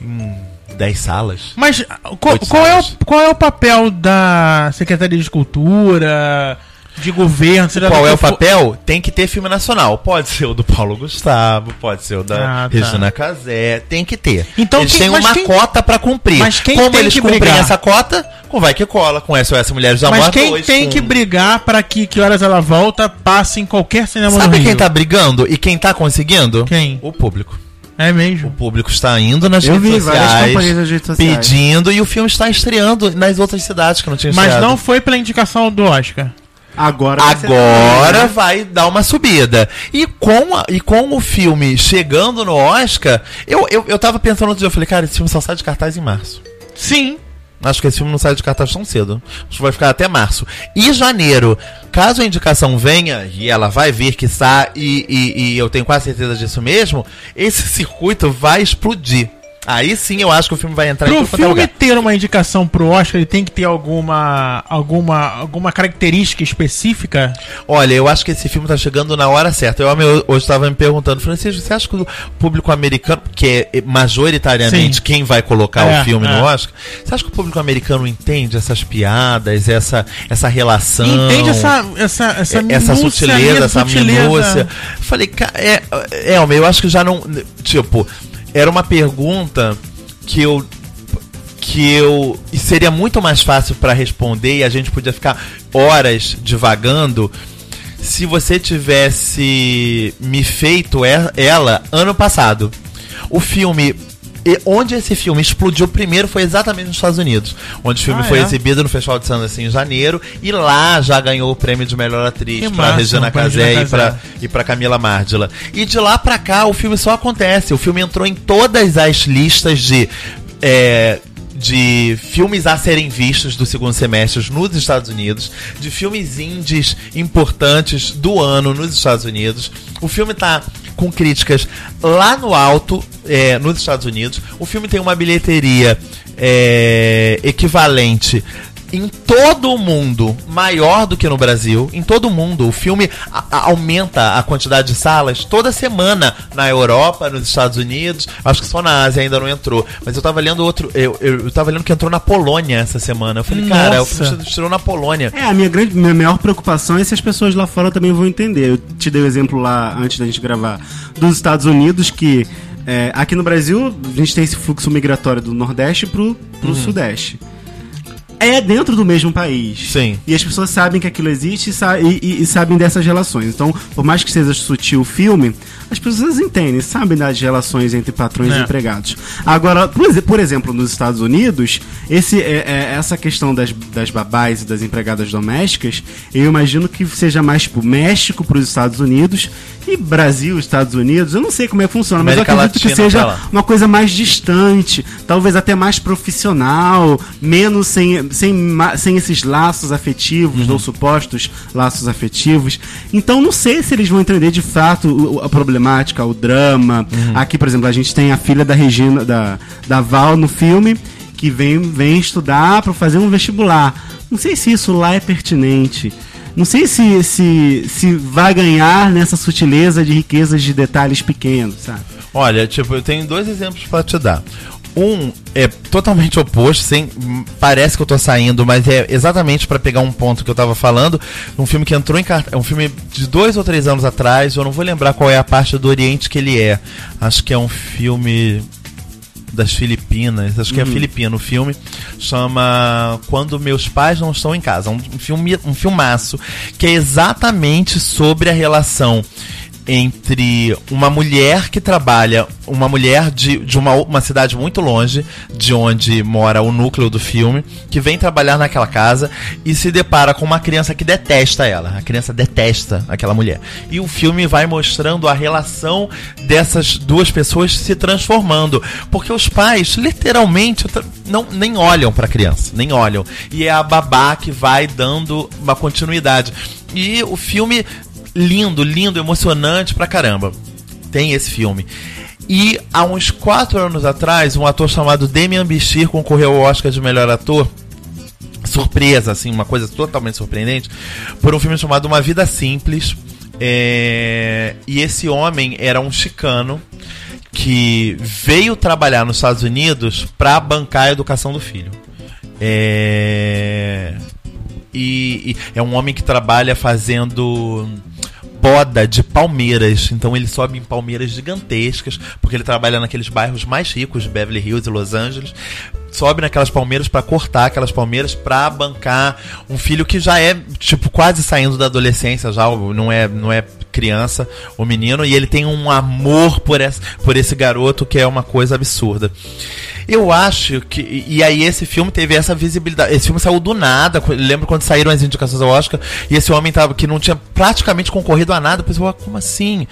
em 10 salas. Mas uh, qual, qual é o, qual é o papel da Secretaria de Cultura, de governo? Qual é o for? papel? Tem que ter filme nacional. Pode ser o do Paulo Gustavo, pode ser o da Ah, tá. Regina Casé, tem que ter. Então eles quem- têm mas uma quem- cota pra cumprir. mas quem Como tem eles que cumprem brigar? essa cota? Com Vai Que Cola, com SOS Mulheres da Mas Morte quem 2, tem com- que brigar pra que que horas ela volta passe em qualquer cinema Sabe Rio? quem tá brigando e quem tá conseguindo? Quem? O público. É O mesmo. público está indo nas Eu redes vi sociais, nas redes sociais. pedindo e o filme está estreando nas outras cidades que não tinha Mas estreado. não foi pela indicação do Oscar. Agora vai Agora né? vai dar uma subida. E com, a- e com o filme chegando no Oscar, eu, eu, eu tava pensando outro dia, eu falei, cara, esse filme só sai de cartaz em março. Sim. Acho que esse filme não sai de cartaz tão cedo. Acho que vai ficar até março. E janeiro, caso a indicação venha, e ela vai vir que está, e, e, e eu tenho quase certeza disso mesmo, esse circuito vai explodir. Aí sim eu acho que o filme vai entrar Pro quanto é filme lugar. ter uma indicação pro Oscar, ele tem que ter alguma, alguma, alguma característica específica? Olha, eu acho que esse filme tá chegando na hora certa. Eu hoje estava me perguntando, Francisco, você acha que o público americano, que é majoritariamente Sim. quem vai colocar É, o filme é. no Oscar, você acha que o público americano entende essas piadas, essa, essa relação? Entende essa, essa, essa, essa minúcia sutileza, essa sutileza? minúcia. Falei, é, é, eu acho que já não. Tipo, era uma pergunta que eu. Que eu. seria muito mais fácil pra responder e a gente podia ficar horas divagando se você tivesse me feito ela ano passado. O filme. E onde esse filme explodiu primeiro foi exatamente nos Estados Unidos, onde o filme Ah, foi é? exibido no Festival de Sundance em janeiro e lá já ganhou o prêmio de melhor atriz para Regina Casé e para e para Camila Márdila. E de lá pra cá o filme só acontece. O filme entrou em todas as listas de é, de filmes a serem vistos do segundo semestre nos Estados Unidos, de filmes indies importantes do ano nos Estados Unidos. O filme tá com críticas lá no alto é, nos Estados Unidos. O filme tem uma bilheteria é, equivalente em todo o mundo maior do que no Brasil. Em todo o mundo. O filme aumenta a quantidade de salas toda semana na Europa, nos Estados Unidos. Acho que só na Ásia ainda não entrou. Mas eu tava lendo outro. Eu, eu, eu tava lendo que entrou na Polônia essa semana. Eu falei, cara, o Nossa. filme estreou na Polônia. É, a minha grande, minha maior preocupação é se as pessoas lá fora também vão entender. Eu te dei o exemplo lá antes da gente gravar dos Estados Unidos que é, aqui no Brasil a gente tem esse fluxo migratório do Nordeste pro, pro Uhum. Sudeste. É dentro do mesmo país. Sim. E as pessoas sabem que aquilo existe e, e- e- sabem dessas relações. Então, por mais que seja sutil o filme, as pessoas entendem, sabem das relações entre patrões É. e empregados. Agora, por, exe- por exemplo, nos Estados Unidos, esse, é- é- essa questão das, das babás e das empregadas domésticas, eu imagino que seja mais tipo México para os Estados Unidos e Brasil, Estados Unidos. Eu não sei como é que funciona, América mas eu acredito que Latina seja pra lá. uma coisa mais distante, talvez até mais profissional, menos sem, sem, sem esses laços afetivos ou supostos laços afetivos. Então não sei se eles vão entender de fato a problemática, o drama. Aqui, por exemplo, a gente tem a filha da Regina, da, da Val no filme, que vem, vem estudar para fazer um vestibular. Não sei se isso lá é pertinente. Não sei se, se, se vai ganhar nessa sutileza de riquezas de detalhes pequenos, sabe? Olha, tipo, eu tenho dois exemplos pra te dar. Um é totalmente oposto, sem, parece que eu tô saindo, mas é exatamente pra pegar um ponto que eu tava falando. Um filme que entrou em cartaz. É um filme de dois ou três anos atrás. Eu não vou lembrar qual é a parte do Oriente que ele é. Acho que é um filme das Filipinas, acho que é filipino o filme, chama Quando Meus Pais Não Estão em Casa, um filme, um filmaço que é exatamente sobre a relação entre uma mulher que trabalha, uma mulher de, de uma, uma cidade muito longe de onde mora o núcleo do filme, que vem trabalhar naquela casa e se depara com uma criança que detesta ela. A criança detesta aquela mulher. E o filme vai mostrando a relação dessas duas pessoas se transformando. Porque os pais, literalmente, não, nem olham pra criança, nem olham. E é a babá que vai dando uma continuidade. E o filme lindo, lindo, emocionante pra caramba. Tem esse filme. E há uns quatro anos atrás, um ator chamado Demian Bichir concorreu ao Oscar de melhor ator. Surpresa, assim, uma coisa totalmente surpreendente, por um filme chamado Uma Vida Simples. É, E esse homem era um chicano que veio trabalhar nos Estados Unidos pra bancar a educação do filho. É, e, e é um homem que trabalha fazendo poda de palmeiras. Então ele sobe em palmeiras gigantescas, porque ele trabalha naqueles bairros mais ricos de Beverly Hills e Los Angeles. Sobe naquelas palmeiras pra cortar aquelas palmeiras pra bancar um filho que já é tipo quase saindo da adolescência, já não é não é criança, o menino, e ele tem um amor por esse, por esse garoto que é uma coisa absurda. Eu acho que. E aí esse filme teve essa visibilidade. Esse filme saiu do nada. Lembro quando saíram as indicações ao Oscar. E esse homem tava que não tinha praticamente concorrido a nada. Pessoal, como assim?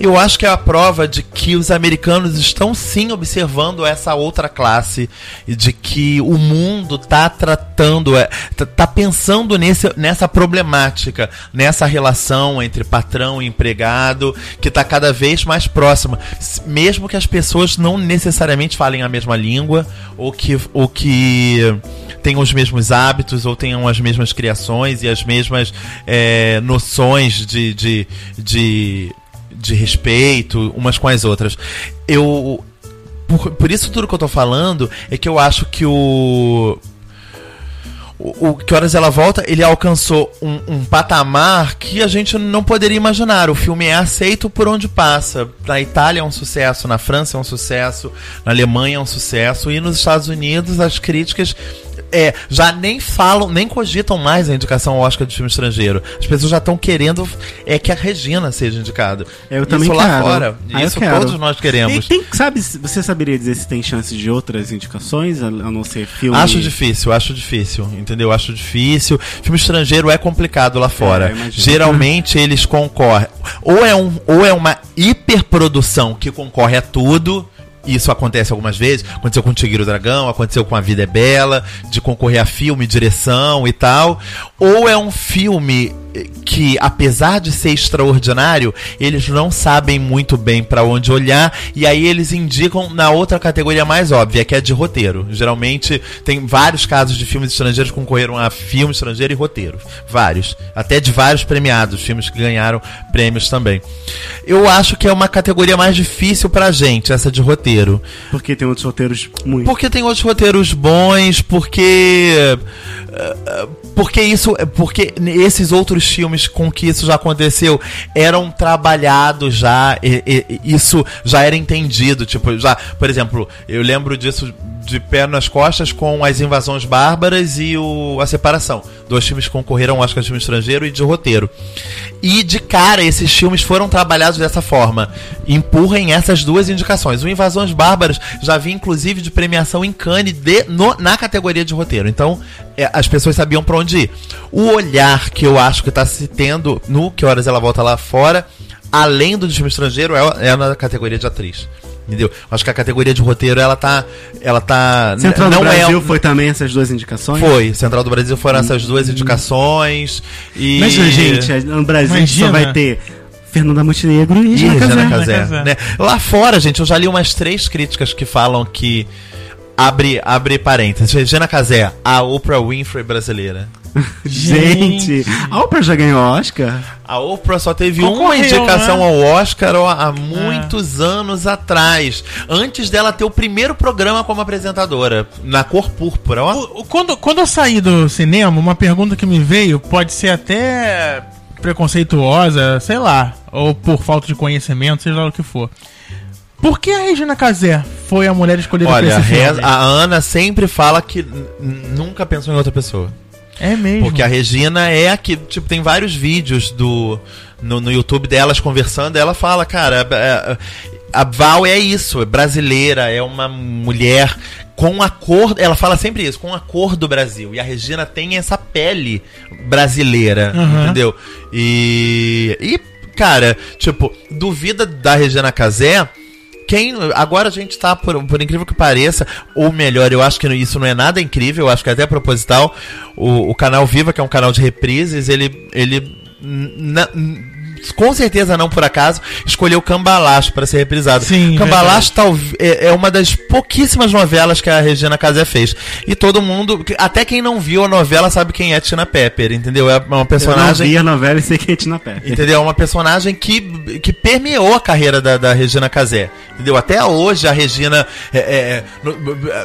Eu acho que é a prova de que os americanos estão sim observando essa outra classe. De que o mundo tá tratando. é, tá- tá pensando nesse, nessa problemática. Nessa relação entre patrão e empregado. Que tá cada vez mais próxima. Mesmo que as pessoas não necessariamente falem a mesma língua, ou que, ou que tenham os mesmos hábitos, ou tenham as mesmas criações e as mesmas é, noções de, de, de, de respeito umas com as outras. Eu. Por, por isso tudo que eu tô falando é que eu acho que o o, o Que Horas Ela Volta, ele alcançou um, um patamar que a gente não poderia imaginar. O filme é aceito por onde passa. Na Itália é um sucesso, na França é um sucesso, na Alemanha é um sucesso, e nos Estados Unidos as críticas é, já nem falam, nem cogitam mais a indicação ao Oscar de filme estrangeiro. As pessoas já estão querendo é que a Regina seja indicada. Eu também isso lá quero. fora. Ah, isso todos nós E queremos. tem, sabe, você saberia dizer se tem chance de outras indicações, a, não ser filme? Acho difícil, acho difícil, entendeu? Acho difícil. Filme estrangeiro é complicado lá fora. É. Geralmente eles concorrem. Ou é, um, ou é uma hiperprodução que concorre a tudo. Isso acontece algumas vezes. Aconteceu com o Tigre o Dragão, aconteceu com A Vida é Bela, de concorrer a filme, direção e tal. Ou é um filme que, apesar de ser extraordinário, eles não sabem muito bem pra onde olhar e aí eles indicam na outra categoria mais óbvia, que é de roteiro. Geralmente tem vários casos de filmes estrangeiros que concorreram a filme estrangeiro e roteiro. Vários. Até de vários premiados, filmes que ganharam prêmios também. Eu acho que é uma categoria mais difícil pra gente, essa de roteiro. Porque tem outros roteiros muito. Porque tem outros roteiros bons, porque. eh, Porque isso. Porque esses outros filmes com que isso já aconteceu eram trabalhados já. e- e- isso já era entendido. Tipo, já. Por exemplo, eu lembro disso de pé nas costas com as invasões bárbaras e o, a separação. Dois filmes que concorreram ao Oscar de filme estrangeiro e de roteiro. E de cara, esses filmes foram trabalhados dessa forma. Empurrem essas duas indicações. O Invasões Bárbaras já vi, inclusive, de premiação em Cannes de, no- na categoria de roteiro. Então, é, as pessoas sabiam pra onde ir. O olhar que eu acho que tá se tendo no Que Horas Ela Volta lá fora, além do de filme estrangeiro, é, é na categoria de atriz. Entendeu? Acho que a categoria de roteiro, ela tá. Ela tá. Central não do Brasil é, foi também essas duas indicações? Foi. Central do Brasil foram essas duas indicações. E. Imagina, gente, no Brasil a gente só Imagina. vai ter Fernanda Montenegro e Casé. Casé, Casé. né? Lá fora, gente, eu já li umas três críticas que falam que. Abre, abre parênteses. Regina Casé, a Oprah Winfrey brasileira. Gente, a Oprah já ganhou Oscar? A Oprah só teve uma Concorreu, indicação né? ao Oscar ó, há muitos anos atrás. Antes dela ter o primeiro programa como apresentadora. Na cor púrpura, ó. O- o- Quando, quando eu saí do cinema, uma pergunta que me veio pode ser até preconceituosa, sei lá, ou por falta de conhecimento, seja lá o que for. Por que a Regina Casé foi a mulher escolhida Olha, pra esse filme? reza- a Ana sempre fala que nunca pensou em outra pessoa. É mesmo. Porque a Regina é aqui, tipo, tem vários vídeos do no, no YouTube delas conversando, ela fala, cara, é- é- a Val é isso, é brasileira, é uma mulher com a cor, ela fala sempre isso, com a cor do Brasil. E a Regina tem essa pele brasileira, Uhum. entendeu? E e cara, tipo, duvida da Regina Casé, quem. Agora a gente tá, por, por incrível que pareça, ou melhor, eu acho que isso não é nada incrível, eu acho que é até proposital. O, o canal Viva, que é um canal de reprises, ele. ele na- com certeza não por acaso, escolheu Cambalacho para ser reprisado. Sim, Cambalacho talvez é, é uma das pouquíssimas novelas que a Regina Casé fez. E todo mundo, até quem não viu a novela sabe quem é Tina Pepper, entendeu? É uma Eu não personagem vi a novela e sei que é Tina Pepper. Entendeu? É uma personagem que, que permeou a carreira da, da Regina Casé. Entendeu? Até hoje a Regina. é, é, no-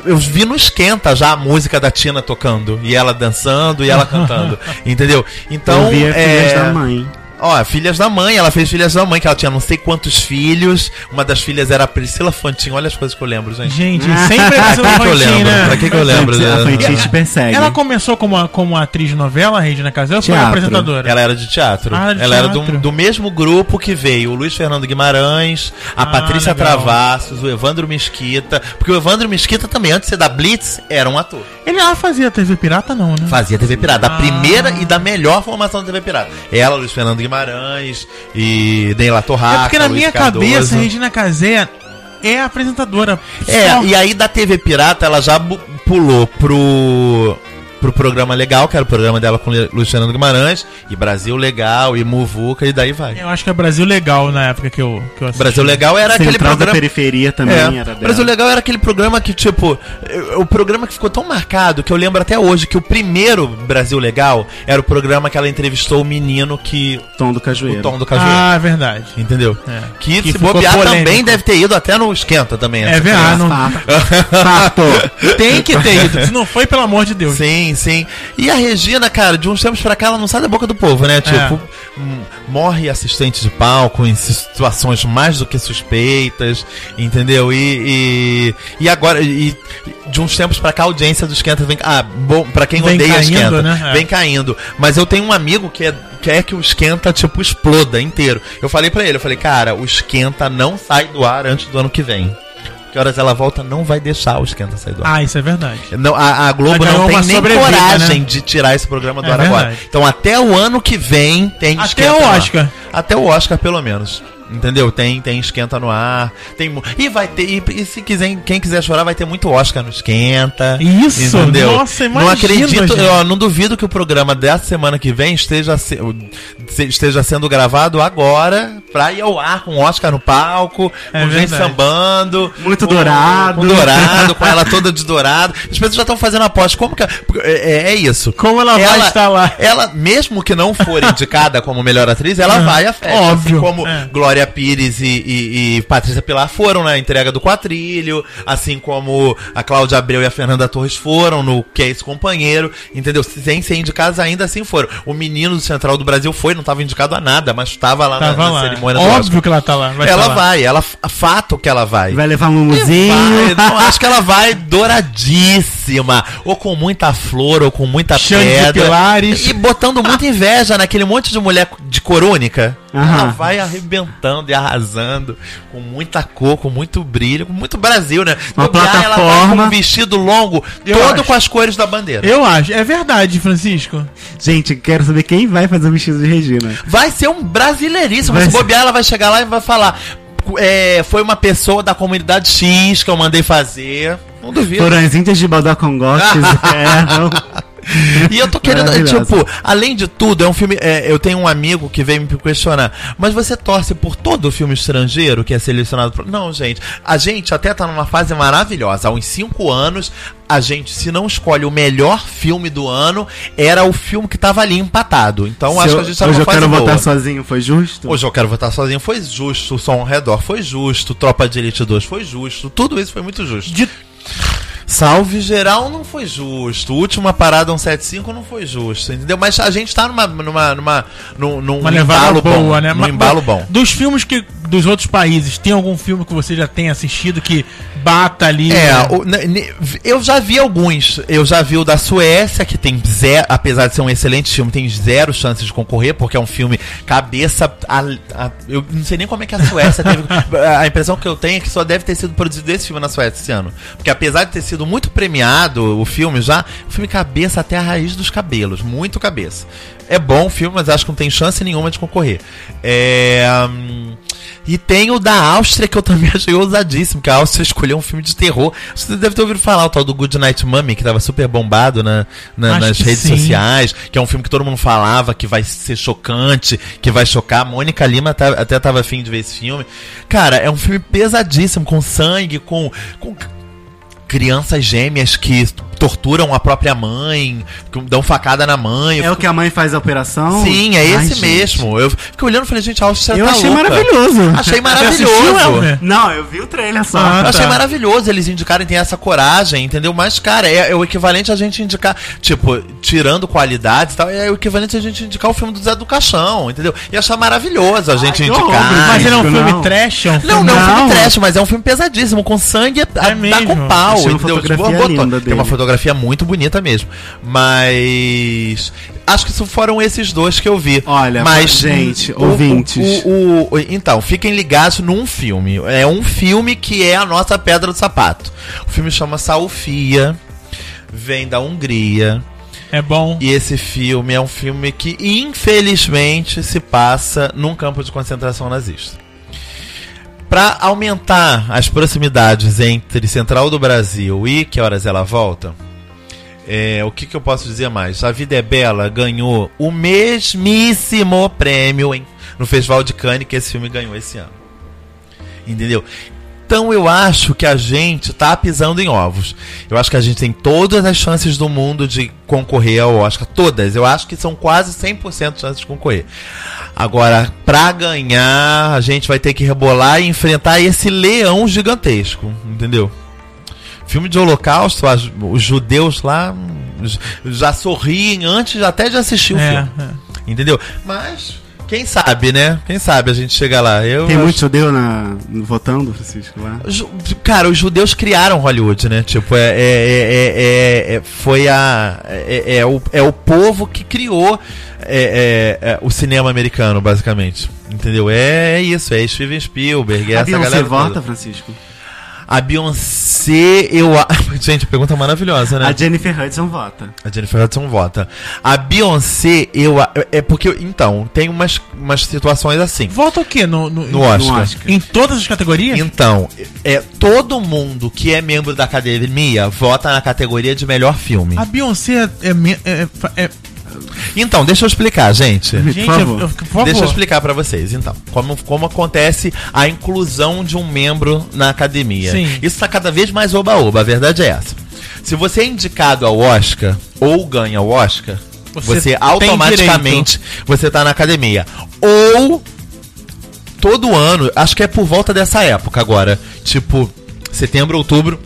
eu vi no Esquenta já a música da Tina tocando. E ela dançando e ela cantando. entendeu? Então. eu vi a é, da Mãe. Ó, Filhas da Mãe, ela fez Filhas da Mãe, que ela tinha não sei quantos filhos. Uma das filhas era a Priscila Fantin. Olha as coisas que eu lembro, gente. Gente, sempre é que, que eu lembro? né? Pra que, que eu lembro? A dela? Fantin te persegue. Ela começou como, como atriz de novela, a Regina Casel, ou foi apresentadora? Ela era de teatro. Ah, de ela era teatro. do, do mesmo grupo que veio o Luiz Fernando Guimarães, a Ah, Patrícia legal. Travassos, o Evandro Mesquita. Porque o Evandro Mesquita também, antes de ser da Blitz, era um ator. Ele ela fazia TV Pirata, não, né? Fazia TV Pirata. Da Ah. primeira e da melhor formação da TV Pirata. Ela, Luiz Fernando Guimarães e Neila Torraca. é porque na Luiz minha Cardoso. cabeça, Regina Casé é apresentadora. É, Só. e aí da TV Pirata ela já pulou pro pro programa legal, que era o programa dela com o Fernando Guimarães, e Brasil Legal, e Muvuca, e daí vai. Eu acho que é Brasil Legal na época que eu, que eu assisti. Brasil Legal era aquele Central da programa. periferia também É, era dela. Brasil Legal era aquele programa que, tipo, o programa que ficou tão marcado que eu lembro até hoje que o primeiro Brasil Legal era o programa que ela entrevistou o menino que. Tom do O Cajueiro. Tom do Cajueiro. Ah, verdade. Entendeu? É. Que, Que se bobear polêmico. também deve ter ido até no Esquenta também. É essa verdade. Fato. Tem que ter ido. Se não foi, pelo amor de Deus. Sim, sim. E a Regina, cara, de uns tempos pra cá, ela não sai da boca do povo, né? Tipo, hum, morre assistente de palco em situações mais do que suspeitas, entendeu? E, e, e agora, e de uns tempos pra cá, a audiência do Esquenta vem. Ah, bom, pra quem Vem odeia caindo, Esquenta, né? É. vem caindo. Mas eu tenho um amigo que é. Quer que o esquenta, tipo, exploda inteiro. Eu falei pra ele, eu falei, cara, o esquenta não sai do ar antes do ano que vem. Que horas ela volta, não vai deixar o esquenta sair do ar. Ah, isso é verdade. Não, a, a Globo Ela não tem nem coragem né? de tirar esse programa do É ar agora. verdade. Então até o ano que vem tem Até esquenta o. Oscar. Até o Oscar, pelo menos. Entendeu? Tem, tem esquenta no ar. Tem, e vai ter. E, e se quiser, quem quiser chorar, vai ter muito Oscar no esquenta. Isso! Entendeu? Nossa, Não imagina, acredito, gente. eu não duvido que o programa dessa semana que vem esteja, se- esteja sendo gravado agora pra ir ao ar com Oscar no palco, É com gente verdade. sambando. Muito com- dourado. Com dourado, com ela toda de dourado. As pessoas já estão fazendo aposta. Como que. É, é isso. Como ela, vai estar lá? Ela, mesmo que não for indicada como melhor atriz, ela Aham. vai à festa. Óbvio. Assim como É. Glória Pires e, e, e Patrícia Pilar foram na entrega do Quatrilho, assim como a Cláudia Abreu e a Fernanda Torres foram no Que é esse companheiro, entendeu? Sem ser indicadas ainda assim foram. O menino do Central do Brasil foi, não estava indicado a nada, mas estava lá na- Tava na, lá. cerimônia do Óbvio que ela tá lá. Vai Ela lá. vai, ela fato que ela vai. Vai levar um mumuzinho. Vai, não, acho que ela vai douradíssima. Ou com muita flor, ou com muita Cheio de pedra. pilares. E botando muita inveja naquele monte de mulher de corônica. Aham. Ela vai arrebentando e arrasando. Com muita cor, com muito brilho, com muito Brasil, né? Uma Ela vai com plataforma. um vestido longo, Eu todo acho. com as cores da bandeira. Eu acho. É verdade, Francisco. Gente, quero saber quem vai fazer o vestido de Regina. Vai ser um brasileiríssimo. Vai Se bobear, ela vai chegar lá e vai falar. é, foi uma pessoa da comunidade X que eu mandei fazer. Não duvido. Foram as índias de Baldacongó que fizeram. E eu tô querendo, tipo, além de tudo, é um filme. é, eu tenho um amigo que veio me questionar. Mas você torce por todo o filme estrangeiro que é selecionado? Pro... Não, gente. A gente até tá numa fase maravilhosa. Há uns cinco anos, a gente, se não escolhe o melhor filme do ano, era o filme que tava ali empatado. Então Se acho eu- que a gente tá Hoje numa eu fase quero boa. votar sozinho, foi justo? Hoje eu quero votar sozinho foi justo, o som ao redor foi justo, Tropa de Elite 2 foi justo, tudo isso foi muito justo. De- Salve geral não foi justo, Última Parada 175 não foi justo, entendeu? Mas a gente tá numa, numa, numa, num, num Uma embalo boa, bom, né? num embalo bom. Dos filmes que. Dos outros países, tem algum filme que você já tenha assistido que bata ali? É, o- eu já vi alguns. Eu já vi o da Suécia, que tem zero, apesar de ser um excelente filme, tem zero chances de concorrer, porque é um filme cabeça. a- a- eu não sei nem como é que a Suécia teve. A impressão que eu tenho é que só deve ter sido produzido esse filme na Suécia esse ano. Porque apesar de ter sido muito premiado o filme já, o filme cabeça até a raiz dos cabelos. Muito cabeça. É bom o filme, mas acho que não tem chance nenhuma de concorrer. É. hum, e tem o da Áustria, que eu também achei ousadíssimo, que a Áustria escolheu um filme de terror. Você deve ter ouvido falar, o tal do Good Night Mummy, que tava super bombado na, na- Acho nas redes sim. sociais, que é um filme que todo mundo falava, que vai ser chocante, que vai chocar. A Mônica Lima tá- até tava afim de ver esse filme. Cara, é um filme pesadíssimo, com sangue, com. com crianças gêmeas que torturam a própria mãe, dão facada na mãe. É o fico- que a mãe faz a operação? Sim, é Ai, esse gente. mesmo. Eu fiquei olhando e falei, gente, a Áustria Eu tá achei louca. maravilhoso. Achei maravilhoso. Não, eu vi o trailer só. Ah, Eu achei tá. maravilhoso eles indicarem ter essa coragem, entendeu? Mas, cara, é, é o equivalente a gente indicar, tipo, tirando qualidades e tal, é o equivalente a gente indicar o filme do Zé do Caixão, entendeu? E achar maravilhoso a gente que indicar. Mas ele é um Não. filme trash, é um Não, filme... não é um Não. filme trash, mas é um filme pesadíssimo, com sangue a, dá mesmo. com pau, Achei uma entendeu? fotografia botou- linda tem uma dele. Fotografia muito bonita mesmo. Mas. Acho que foram esses dois que eu vi. Olha, mas gente, o- ouvintes. o- o- o- então, fiquem ligados num filme. É um filme que é a nossa pedra do sapato. O filme chama Salfia, vem da Hungria. É bom. E esse filme é um filme que, infelizmente, se passa num campo de concentração nazista. Para aumentar as proximidades entre Central do Brasil e Que Horas Ela Volta, é, o que, que eu posso dizer mais? A Vida é Bela ganhou o mesmíssimo prêmio em- no Festival de Cannes que esse filme ganhou esse ano. Entendeu? Então eu acho que a gente tá pisando em ovos. Eu acho que a gente tem todas as chances do mundo de concorrer ao Oscar. Todas. Eu acho que são quase 100% de chances de concorrer. Agora, pra ganhar, a gente vai ter que rebolar e enfrentar esse leão gigantesco. Entendeu? Filme de holocausto, as- os judeus lá hum, já sorriem antes até de assistir o É, filme. é. Entendeu? Mas, quem sabe, né? Quem sabe a gente chega lá. Eu Tem acho- muito judeu na, votando, Francisco, lá. Ju- Cara, os judeus criaram Hollywood, né? Tipo, é, é- é- é- é- foi a. É, é o, é o povo que criou é, é, é, o cinema americano, basicamente. Entendeu? É, isso, é Steven Spielberg, é essa galera. vota, toda. Francisco? A Beyoncé, eu. a- Gente, pergunta maravilhosa, né? A Jennifer Hudson vota. A Jennifer Hudson vota. A Beyoncé, eu. É porque. Então, tem umas, umas situações assim. Volta o quê? No, no, No Oscar. No Oscar. Em todas as categorias? Então, é, todo mundo que é membro da academia vota na categoria de melhor filme. A Beyoncé é... é, é- é- Então, deixa eu explicar, gente. gente, Por eu- favor. eu- por favor. Deixa eu explicar pra vocês, então. Como, como acontece a inclusão de um membro na academia. Sim. Isso tá cada vez mais oba-oba, a verdade é essa. Se você é indicado ao Oscar ou ganha o Oscar, Você você, automaticamente você tá na academia. Ou todo ano, acho que é por volta dessa época agora, tipo setembro, outubro,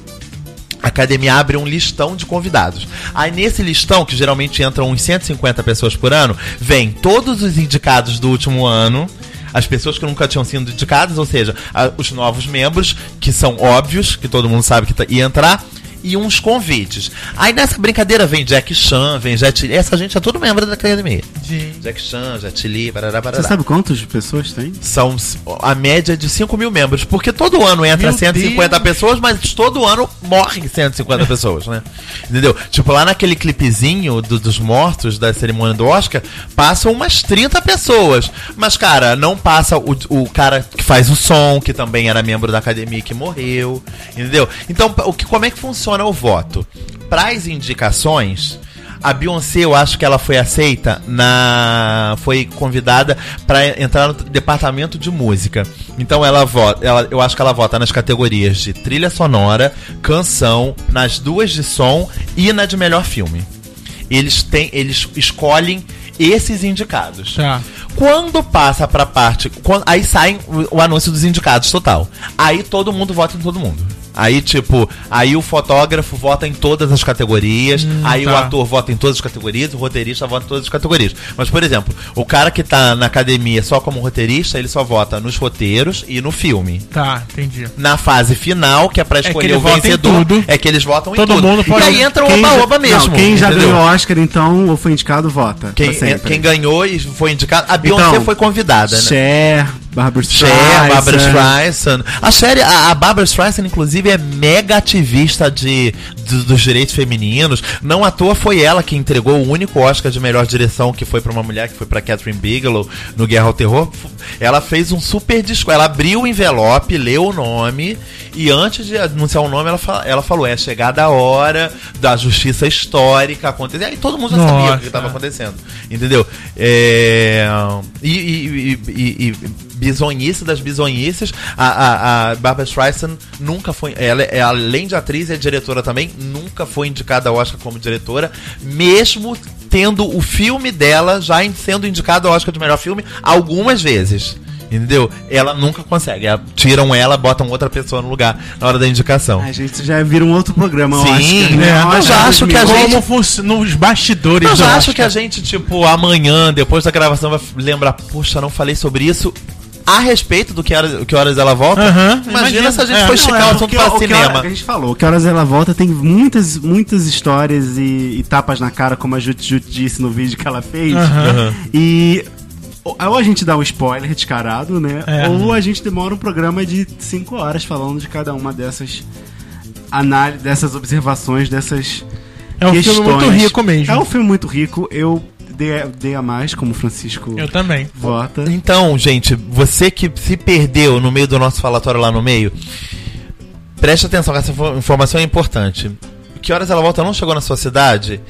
a academia abre um listão de convidados. Aí nesse listão, que geralmente entram uns 150 pessoas por ano, vem todos os indicados do último ano. As pessoas que nunca tinham sido indicadas, ou seja, a- os novos membros, que são óbvios, que todo mundo sabe que tá- ia entrar, e uns convites. Aí nessa brincadeira vem Jack Chan, vem Jet Li. Essa gente é todo membro da academia. Gente. Jack Chan, Jet Li, barará, Você barará. sabe quantas pessoas tem? São a média de 5 mil membros. Porque todo ano entra Meu 150 Deus. pessoas, mas todo ano morrem 150 pessoas, né? Entendeu? Tipo, lá naquele clipezinho do- dos mortos da cerimônia do Oscar, passam umas 30 pessoas. Mas, cara, não passa o, o cara que faz o som, que também era membro da academia e que morreu. Entendeu? Então, o que, como é que funciona o voto? Para as indicações. A Beyoncé, eu acho que ela foi aceita na. Foi convidada para entrar no departamento de música. Então ela vota. Ela, eu acho que ela vota nas categorias de trilha sonora, canção, nas duas de som e na de melhor filme. Eles têm. Eles escolhem esses indicados. Tá. Quando passa pra parte. quan- aí sai o, o anúncio dos indicados total. Aí todo mundo vota em todo mundo. Aí, tipo, aí o fotógrafo vota em todas as categorias, aí o tá. ator vota em todas as categorias, o roteirista vota em todas as categorias. Mas, por exemplo, o cara que tá na academia só como roteirista, ele só vota nos roteiros e no filme. Tá, entendi. Na fase final, que é pra que escolher ele o vencedor, é que eles votam Todo em tudo. mundo pode- E aí entra o oba-oba mesmo. Não, quem já entendeu? ganhou Oscar, então, ou foi indicado, vota. Quem, quem ganhou e foi indicado. A Beyoncé Então, foi convidada, né? Cher, Barbara Cher, Streisand. Barbara Streisand. A, Cher, a, a Barbara Streisand, inclusive, é mega ativista de, de- dos direitos femininos. Não à toa foi ela que entregou o único Oscar de melhor direção que foi pra uma mulher, que foi pra Catherine Bigelow no Guerra ao Terror. Ela fez um super disco. Ela abriu o envelope, leu o nome E antes de anunciar o nome, ela, fala- ela falou: é chegada a hora da justiça histórica acontecer. Aí todo mundo já sabia o Nossa. que estava acontecendo. Entendeu? É, e, e, e, e bizonhice das bizonhices, a, a, a Barbara Streisand nunca foi. Ela, é, além de atriz, é diretora também, nunca foi indicada ao Oscar como diretora, mesmo tendo o filme dela já sendo indicado ao Oscar de melhor filme algumas vezes. Entendeu? Ela nunca consegue. Ela- Tiram ela, botam outra pessoa no lugar na hora da indicação. A gente já vira um outro programa, Sim, Oscar, né? Oscar Eu já acho que a 2000. gente- Como nos bastidores Eu já acho que a gente, tipo, amanhã, depois da gravação, vai lembrar, puxa, não falei sobre isso. A respeito do que horas, que horas ela volta. Aham, imagina, imagina. se a gente É. for esticar é, o assunto para o que cinema. hora- a gente falou, que horas ela volta tem muitas, muitas histórias e, e tapas na cara, como a Jut Jut disse no vídeo que ela fez. Aham. E ou a gente dá um spoiler descarado, né? É. Ou a gente demora um programa de 5 horas falando de cada uma dessas análises, dessas observações, dessas É um filme questões. muito rico mesmo. É um filme muito rico. Eu dei, dei a mais, como o Francisco Eu também. vota. Então, gente, você que se perdeu no meio do nosso falatório lá no meio, preste atenção, que essa info- informação é importante. Que horas ela volta não chegou na sua cidade?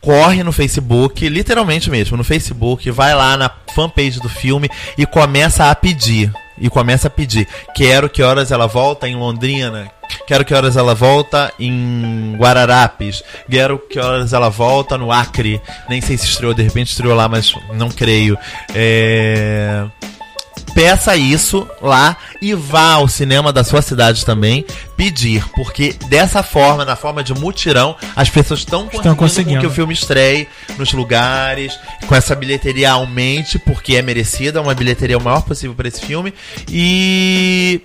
Corre no Facebook, literalmente mesmo, no Facebook, vai lá na fanpage do filme e começa a pedir. E começa a pedir. Quero que horas ela volta em Londrina. Quero que horas ela volta em Guararapes. Quero que horas ela volta no Acre. Nem sei se estreou, de repente estreou lá, mas não creio. É peça isso lá e vá ao cinema da sua cidade também pedir, porque dessa forma, na forma de mutirão, as pessoas estão conseguindo, conseguindo. que o filme estreie nos lugares, com essa bilheteria aumente, porque é merecida, uma bilheteria o maior possível para esse filme e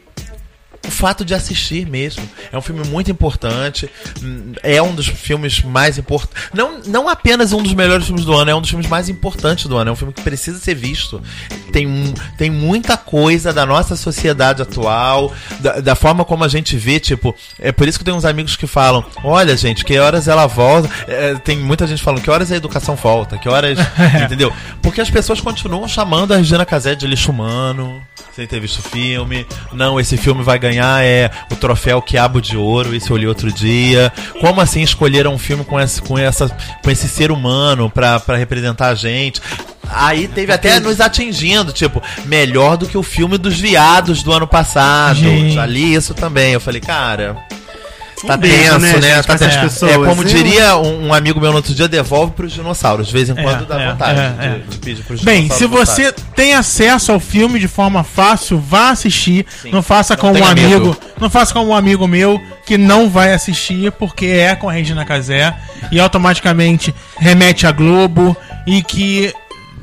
o fato de assistir mesmo. É um filme muito importante. hum, É um dos filmes mais importantes. Não, não apenas um dos melhores filmes do ano, é um dos filmes mais importantes do ano. É um filme que precisa ser visto. Tem, um- tem muita coisa da nossa sociedade atual, da, da forma como a gente vê, tipo. É por isso que tem uns amigos que falam: olha, gente, que horas ela volta. É, tem muita gente falando que horas a educação volta, que horas. entendeu? Porque as pessoas continuam chamando a Regina Casé de lixo humano sem ter visto o filme. Não, esse filme vai ganhar é o troféu Quiabo de Ouro, isso eu li outro dia. Como assim escolheram um filme com esse, com essa, com esse ser humano pra, pra representar a gente? Aí teve até nos atingindo, tipo, melhor do que o filme dos viados do ano passado. Gente. Já li isso também. Eu falei, cara. Tá tenso, né, né? gente, Tá tenso. pessoas. É como diria um, um amigo meu no outro dia, devolve pros dinossauros. De vez em É, quando dá é, vontade é, de, é. de pedir pros Bem, se você tem acesso ao filme de forma fácil, vá assistir. Sim. Não faça como um amigo. Não faça como um amigo meu que não vai assistir porque é com a Regina Casé e automaticamente remete a Globo e que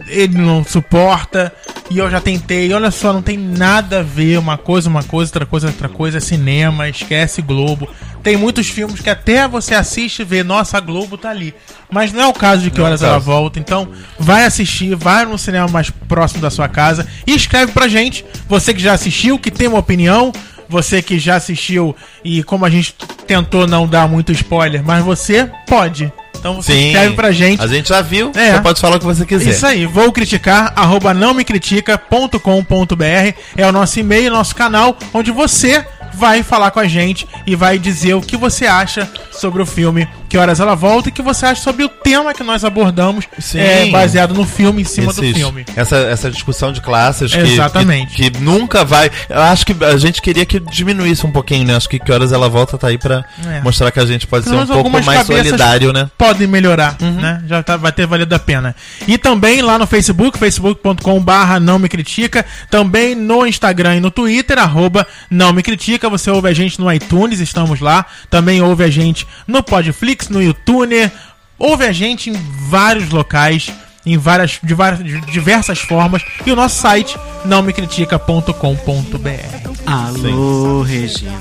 ele não suporta. E eu já tentei, olha só, não tem nada a ver uma coisa, uma coisa, outra coisa, outra coisa, é cinema, esquece Globo. Tem muitos filmes que até você assiste e vê, nossa, a Globo tá ali. Mas não é o caso de que Não é horas ela volta. Então, vai assistir, vai no cinema mais próximo da sua casa e escreve pra gente. Você que já assistiu, que tem uma opinião, você que já assistiu e como a gente tentou não dar muito spoiler, mas você pode. Então você Sim, escreve pra gente. A gente já viu, É. você pode falar o que você quiser. Isso aí, vou criticar, arroba não me critica.com.br é o nosso e-mail, nosso canal, onde você vai falar com a gente e vai dizer o que você acha sobre o filme, que horas ela volta e o que você acha sobre o tema que nós abordamos, Sim. é, baseado no filme, em cima do Esses- filme. Essa, essa discussão de classes que, Exatamente. Que, que nunca vai. Eu acho que a gente queria que diminuísse um pouquinho, né? Acho que que horas ela volta tá aí pra É. mostrar que a gente pode Pelo ser um pouco mais solidário, né? podem melhorar, né? Já tá- vai ter valido a pena. E também lá no Facebook, facebook.com barra não me critica, também no Instagram e no Twitter, arroba não me critica, você ouve a gente no iTunes, estamos lá, também ouve a gente no Podflix, no YouTube, ouve a gente em vários locais, em várias, de várias de diversas formas, e o nosso site nãomecritica.com.br. Alô, Regina.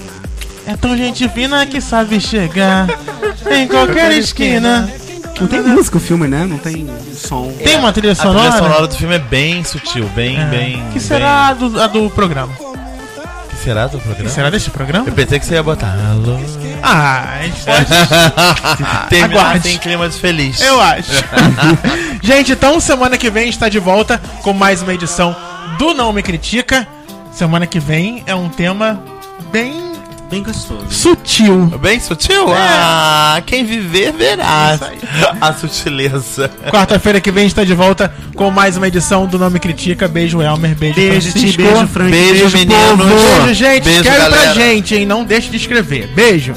É tão gente fina que sabe chegar em qualquer esquina. Não tem música o filme, né? Não tem som. Tem uma trilha A sonora? trilha sonora do filme é bem sutil, bem, É. bem. que será a do, a do programa? Será do programa? Será desse programa? Eu pensei que você ia botar. Alô. Ah, a gente pode. Terminar Aguarde. sem clima de feliz. Eu acho. gente, então semana que vem está de volta com mais uma edição do Não Me Critica. Semana que vem é um tema bem Bem gostoso. Sutil. Bem sutil? É. Ah, quem viver verá a sutileza. Quarta-feira que vem a gente tá de volta com mais uma edição do Nome Critica. Beijo, Elmer. Beijo, Beijo, Ti, Francisco. beijo, Frank. Beijo, meninos. Beijo, gente. Beijo, Escreve pra galera. gente, hein? Não deixe de escrever. Beijo.